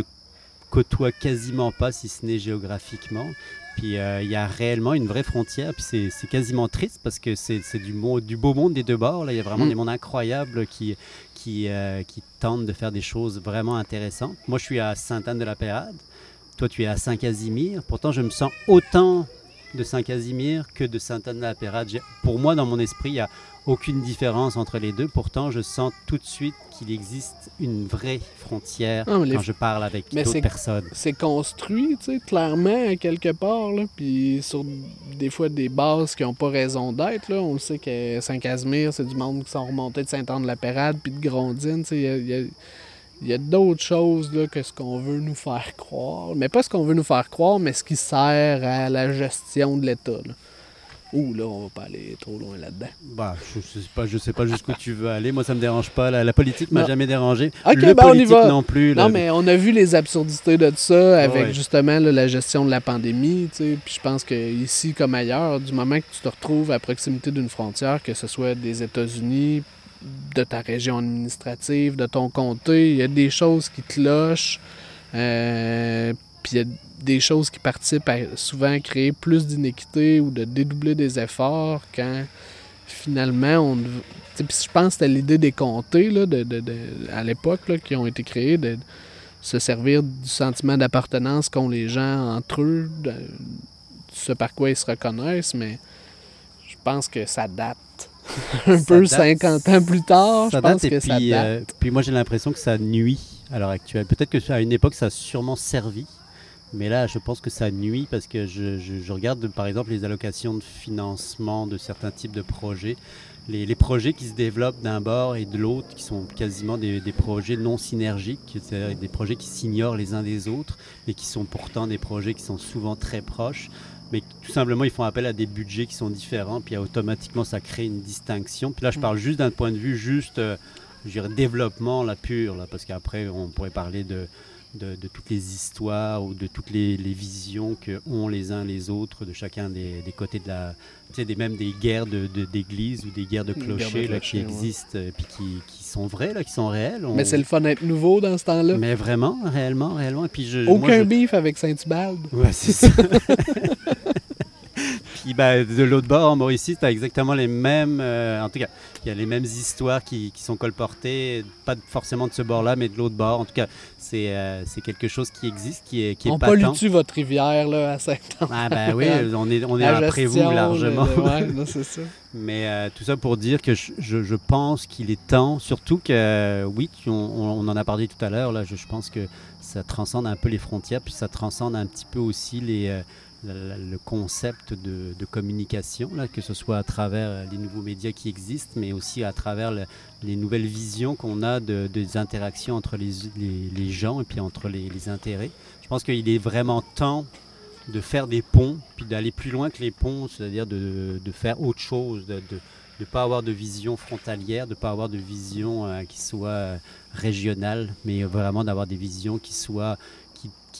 A: côtoient quasiment pas, si ce n'est géographiquement. Puis euh, il y a réellement une vraie frontière, puis c'est quasiment triste parce que c'est du, beau monde des deux bords. Là. Il y a vraiment
B: Mm.
A: des mondes incroyables qui, qui, euh, qui tentent de faire des choses vraiment intéressantes. Moi, je suis à Sainte-Anne-de-la-Pérade. Toi, tu es à Saint-Casimir. Pourtant, je me sens autant de Saint-Casimir que de Sainte-Anne-de-la-Pérade. Pour moi, dans mon esprit, il n'y a aucune différence entre les deux. Pourtant, je sens tout de suite qu'il existe une vraie frontière
B: les-
A: quand je parle avec d'autres personnes.
B: c'est construit, tu sais, clairement, à quelque part, là, puis sur des fois des bases qui n'ont pas raison d'être, là. On le sait que Saint-Casimir, c'est du monde qui sont remontés de Saint-Anne-de-la-Pérade puis de Grondine, tu sais, il y a- y a, d'autres choses, là, que ce qu'on veut nous faire croire. Mais pas ce qu'on veut nous faire croire, mais ce qui sert à la gestion de l'État. Ouh, là, on va pas aller trop loin là-dedans.
A: Bah, je sais pas, je sais pas jusqu'où tu veux aller. Moi, ça me dérange pas. La, la politique m'a jamais dérangé.
B: Ok,
A: le
B: ben, on y va.
A: non plus.
B: mais on a vu les absurdités de ça avec
A: ouais.
B: justement là, la gestion de la pandémie. tu sais. Puis je pense que ici comme ailleurs, du moment que tu te retrouves à proximité d'une frontière, que ce soit des États-Unis, de ta région administrative, de ton comté, il y a des choses qui clochent. Euh, puis il y a des choses qui participent à souvent créer plus d'inéquité ou de dédoubler des efforts quand finalement on. Puis je pense que c'était l'idée des comtés là, de, de- de- à l'époque qui ont été créés de se servir du sentiment d'appartenance qu'ont les gens entre eux, de, ce par quoi ils se reconnaissent, mais je pense que ça date. Un
A: Ça
B: peu
A: date.
B: 50 ans plus tard,
A: ça
B: je pense
A: date, et
B: que ça
A: puis,
B: date.
A: euh, puis moi, j'ai l'impression que ça nuit à l'heure actuelle. Peut-être que à une époque, ça a sûrement servi, Mais là, je pense que ça nuit parce que je, je- je regarde par exemple les allocations de financement de certains types de projets. Les, les projets qui se développent d'un bord et de l'autre, qui sont quasiment des, des projets non synergiques, c'est-à-dire des projets qui s'ignorent les uns des autres et qui sont pourtant des projets qui sont souvent très proches. Mais tout simplement, ils font appel à des budgets qui sont différents, puis automatiquement, ça crée une distinction. Puis là, je parle juste d'un point de vue juste, euh, je dirais, développement, la pure, là, parce qu'après, on pourrait parler de, de, de toutes les histoires ou de toutes les, les visions que ont les uns les autres de chacun des, des côtés de la, tu sais, des, même des guerres de- de- d'église ou des guerres de
B: de
A: clochers qui
B: ouais.
A: existent, et puis qui, qui sont vraies, là, qui sont réelles. On-
B: Mais c'est le fun d'être nouveau dans ce temps-là.
A: Mais vraiment, réellement, réellement. Et puis je, moi,
B: Aucun
A: je-
B: beef avec Saint-Hubald.
A: Ouais, c'est ça. Puis ben, de l'autre bord, en Mauricie, tu as exactement les mêmes. euh, en tout cas, il y a les mêmes histoires qui, qui sont colportées, pas forcément de ce bord-là, mais de l'autre bord. En tout cas, c'est euh, quelque chose qui existe, qui est, qui est
B: On
A: patent.
B: pollue-tu votre rivière là, à Saint-Anne?
A: Ah ben oui, on est, on est après vous largement.
B: le- ouais, non, c'est ça.
A: Mais euh, tout ça pour dire que je, je- je pense qu'il est temps, surtout que, euh, oui, tu- on, on en a parlé tout à l'heure, là, je, je pense que ça transcende un peu les frontières, puis ça transcende un petit peu aussi les, euh, le concept de, communication, là, que ce soit à travers euh, les nouveaux médias qui existent, mais aussi à travers le- les nouvelles visions qu'on a de- des interactions entre les, gens et puis entre les, intérêts. Je pense qu'il est vraiment temps de faire des ponts, puis d'aller plus loin que les ponts, c'est-à-dire de, de faire autre chose, de ne pas avoir de vision frontalière, de ne pas avoir de vision euh, qui soit euh, régionale, mais vraiment d'avoir des visions qui soient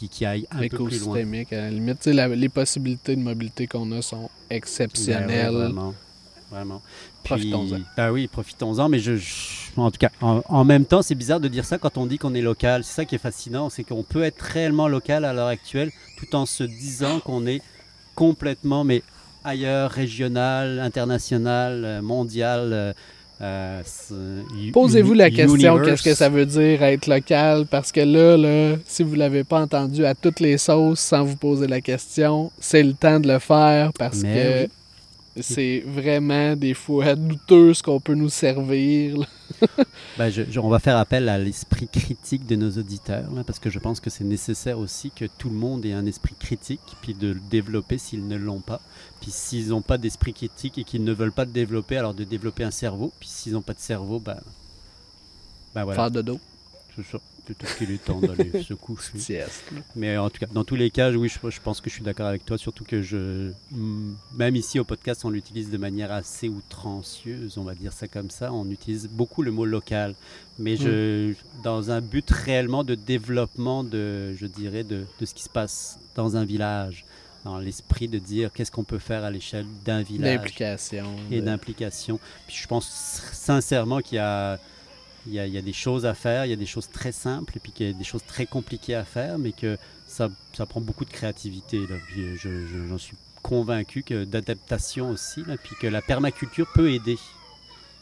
A: qui, aillent un peu plus loin.
B: Écosystémique, à la limite. La- les possibilités de mobilité qu'on a sont
A: Ben
B: exceptionnelles.
A: ouais, vraiment.
B: Profitons-en.
A: Ben oui, profitons-en. Mais je, je- en tout cas, en, en même temps, c'est bizarre de dire ça quand on dit qu'on est local. C'est ça qui est fascinant, c'est qu'on peut être réellement local à l'heure actuelle, tout en se disant qu'on est complètement, mais ailleurs, régional, international, euh, mondial. Euh,
B: Posez-vous la question, qu'est-ce que ça veut dire être local? Parce que là, là si vous l'avez pas entendu à toutes les sauces sans vous poser la question, c'est le temps de le faire parce
A: Mais
B: que c'est vraiment des fois douteux ce qu'on peut nous servir.
A: Ben, je- je- on va faire appel à l'esprit critique de nos auditeurs, là, parce que je pense que c'est nécessaire aussi que tout le monde ait un esprit critique, puis de le développer s'ils ne l'ont pas. Puis s'ils n'ont pas d'esprit critique et qu'ils ne veulent pas le développer, alors de développer un cerveau. Puis s'ils n'ont pas de cerveau, ben, ben voilà,
B: Faire de dos.
A: c'est ça. Peut-être qu'il est temps d'aller se coucher.
B: Là.
A: Mais en tout cas, dans tous les cas, oui, je, je pense que je suis d'accord avec toi, surtout que je, mm, même ici au podcast, on l'utilise de manière assez outrancieuse, on va dire ça comme ça. On utilise beaucoup le mot local, mais je, dans un but réellement de développement de, je dirais, de, de ce qui se passe dans un village, dans l'esprit de dire qu'est-ce qu'on peut faire à l'échelle d'un village
B: D'implication.
A: et d'implication. Puis je pense sincèrement qu'il y a, il y, a, il y a des choses à faire, il y a des choses très simples et puis qu'il y a des choses très compliquées à faire, mais que ça, ça prend beaucoup de créativité. Là. Puis je- je- j'en suis convaincu que d'adaptation aussi, là, puis que la permaculture peut aider.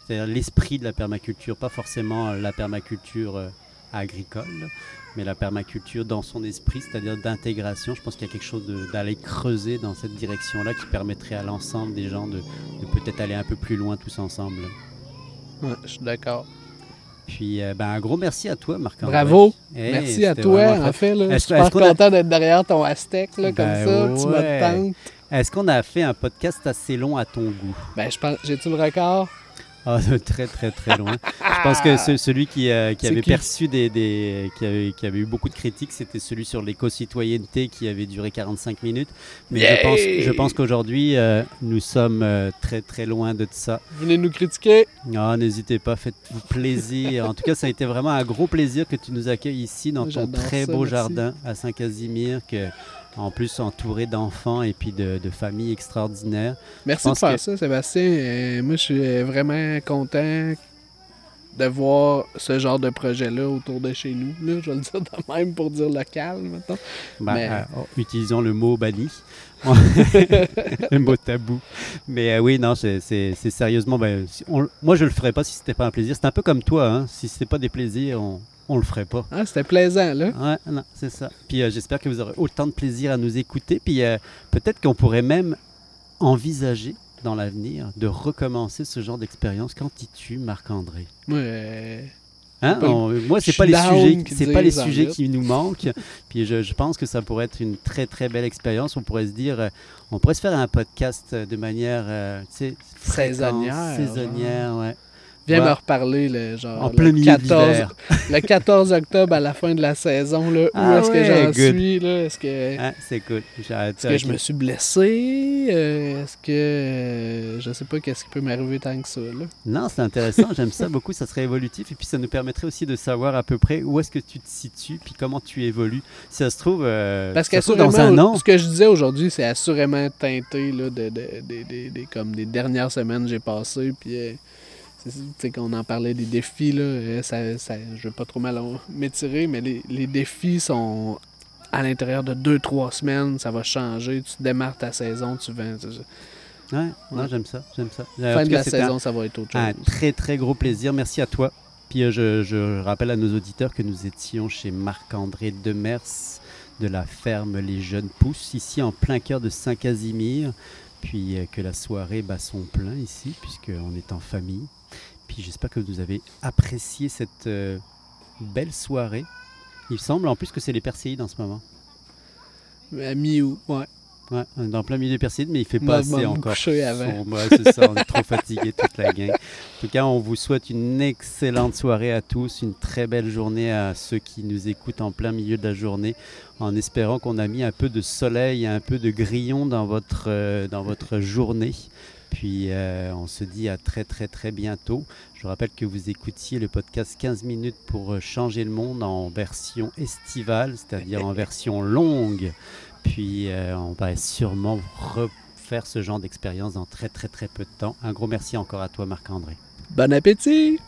A: C'est-à-dire l'esprit de la permaculture, pas forcément la permaculture euh, agricole, mais la permaculture dans son esprit, c'est-à-dire d'intégration. Je pense qu'il y a quelque chose d'aller creuser dans cette direction-là qui permettrait à l'ensemble des gens de, de peut-être aller un peu plus loin tous ensemble.
B: Ouais, je suis d'accord.
A: Puis, euh, ben, un gros merci à toi, Marc-André.
B: Bravo.
A: Hey,
B: Merci à toi. En fait, là, je suis
A: a-
B: content d'être derrière ton Aztec, là, comme
A: Ben
B: ça. Tu
A: ouais.
B: me tentes.
A: Est-ce qu'on a fait un podcast assez long à ton goût?
B: Ben, je pense. J'ai-tu le record?
A: Ah, de très très très loin. Je pense que ce- celui qui, euh, qui avait
B: qui?
A: perçu des, des- qui, avait, qui avait eu beaucoup de critiques, c'était celui sur l'éco-citoyenneté qui avait duré 45 minutes. Mais je pense,
B: Yay!
A: je pense qu'aujourd'hui, euh, nous sommes euh, très très loin de ça.
B: Venez nous critiquer.
A: Ah, n'hésitez pas, faites-vous plaisir. en tout cas, ça a été vraiment un gros plaisir que tu nous accueilles ici dans ton très
B: ça,
A: beau
B: merci.
A: jardin à Saint-Casimir, que en plus entouré d'enfants et puis de, de familles extraordinaires.
B: Merci de faire
A: que-
B: ça, Sébastien. Euh, moi, je suis vraiment content de voir ce genre de projet-là autour de chez nous. Là, je vais le dire de même pour dire local, maintenant.
A: Ben,
B: Mais-
A: euh, oh, utilisons le mot banni, le mot tabou. Mais euh, oui, non, c'est sérieusement. ben, si- on- moi, je le ferais pas si c'était pas un plaisir. C'est un peu comme toi, hein. si c'était pas des plaisirs, on, on le ferait pas.
B: Ah, c'était plaisant, là.
A: Ouais, non, c'est ça. Puis euh, j'espère que vous aurez autant de plaisir à nous écouter. Puis euh, peut-être qu'on pourrait même envisager dans l'avenir de recommencer ce genre d'expérience. Qu'en dis-tu, Marc-André?
B: Moi, euh,
A: Hein, on- moi, c'est pas les sujets, c'est pas les sujets qui nous manquent. Puis je, je pense que ça pourrait être une très très belle expérience. On pourrait se dire, on pourrait se faire un podcast de manière, euh, tu sais,
B: Saisonnière,
A: saisonnière, ouais.
B: Viens
A: Ouais.
B: me reparler le, genre,
A: En
B: le
A: plein milieu de
B: 14
A: l'hiver.
B: le 14 octobre à la fin de la saison. Là, où
A: Ah
B: est-ce
A: ouais,
B: que j'en suis? Là? Est-ce que,
A: Ah, c'est cool.
B: Est-ce que je me suis blessé? Euh, est-ce que euh, je sais pas qu'est-ce qui peut m'arriver tant que ça? Là?
A: Non, c'est intéressant. J'aime ça beaucoup. Ça serait évolutif et puis ça nous permettrait aussi de savoir à peu près où est-ce que tu te situes puis comment tu évolues. Si ça se trouve, euh,
B: Parce
A: si ça se trouve,
B: qu'assurément,
A: dans un an.
B: ce que je disais aujourd'hui, c'est assurément teinté là, de, de- de- de- de- comme des dernières semaines que j'ai passées. Puis, euh, c'est- qu'on en parlait des défis, là, euh, ça, ça, je vais pas trop mal m'étirer, mais les, les défis sont à l'intérieur de 2-3 semaines, ça va changer. Tu démarres ta saison, tu vends.
A: Ouais, non, j'aime ça, j'aime ça. Euh,
B: Fin
A: tout
B: de
A: cas,
B: la
A: un-
B: saison, ça va être autre chose.
A: Un très très gros plaisir. Merci à toi. Puis euh, je, je rappelle à nos auditeurs que nous étions chez Marc-André Demers de la ferme Les Jeunes Pousses, ici en plein cœur de Saint-Casimir. Puis euh, que la soirée bat son plein ici, puisqu'on est en famille. Puis j'espère que vous avez apprécié cette euh, belle soirée. Il semble en plus que c'est les Perséides en ce moment.
B: À mi-août, ouais.
A: Ouais, on est dans plein milieu des Perséides, mais il fait
B: Moi,
A: pas assez encore.
B: avant.
A: Ouais, c'est ça, on est trop fatigué toute la gang. En tout cas, on vous souhaite une excellente soirée à tous, une très belle journée à ceux qui nous écoutent en plein milieu de la journée, en espérant qu'on a mis un peu de soleil, un peu de grillon dans votre, euh, dans votre journée. Puis euh, on se dit à très très très bientôt. Je vous rappelle que vous écoutiez le podcast 15 minutes pour euh, changer le monde en version estivale, c'est-à-dire en version longue. Puis euh, on va sûrement refaire ce genre d'expérience dans très très très peu de temps. Un gros merci encore à toi Marc-André.
B: Bon appétit!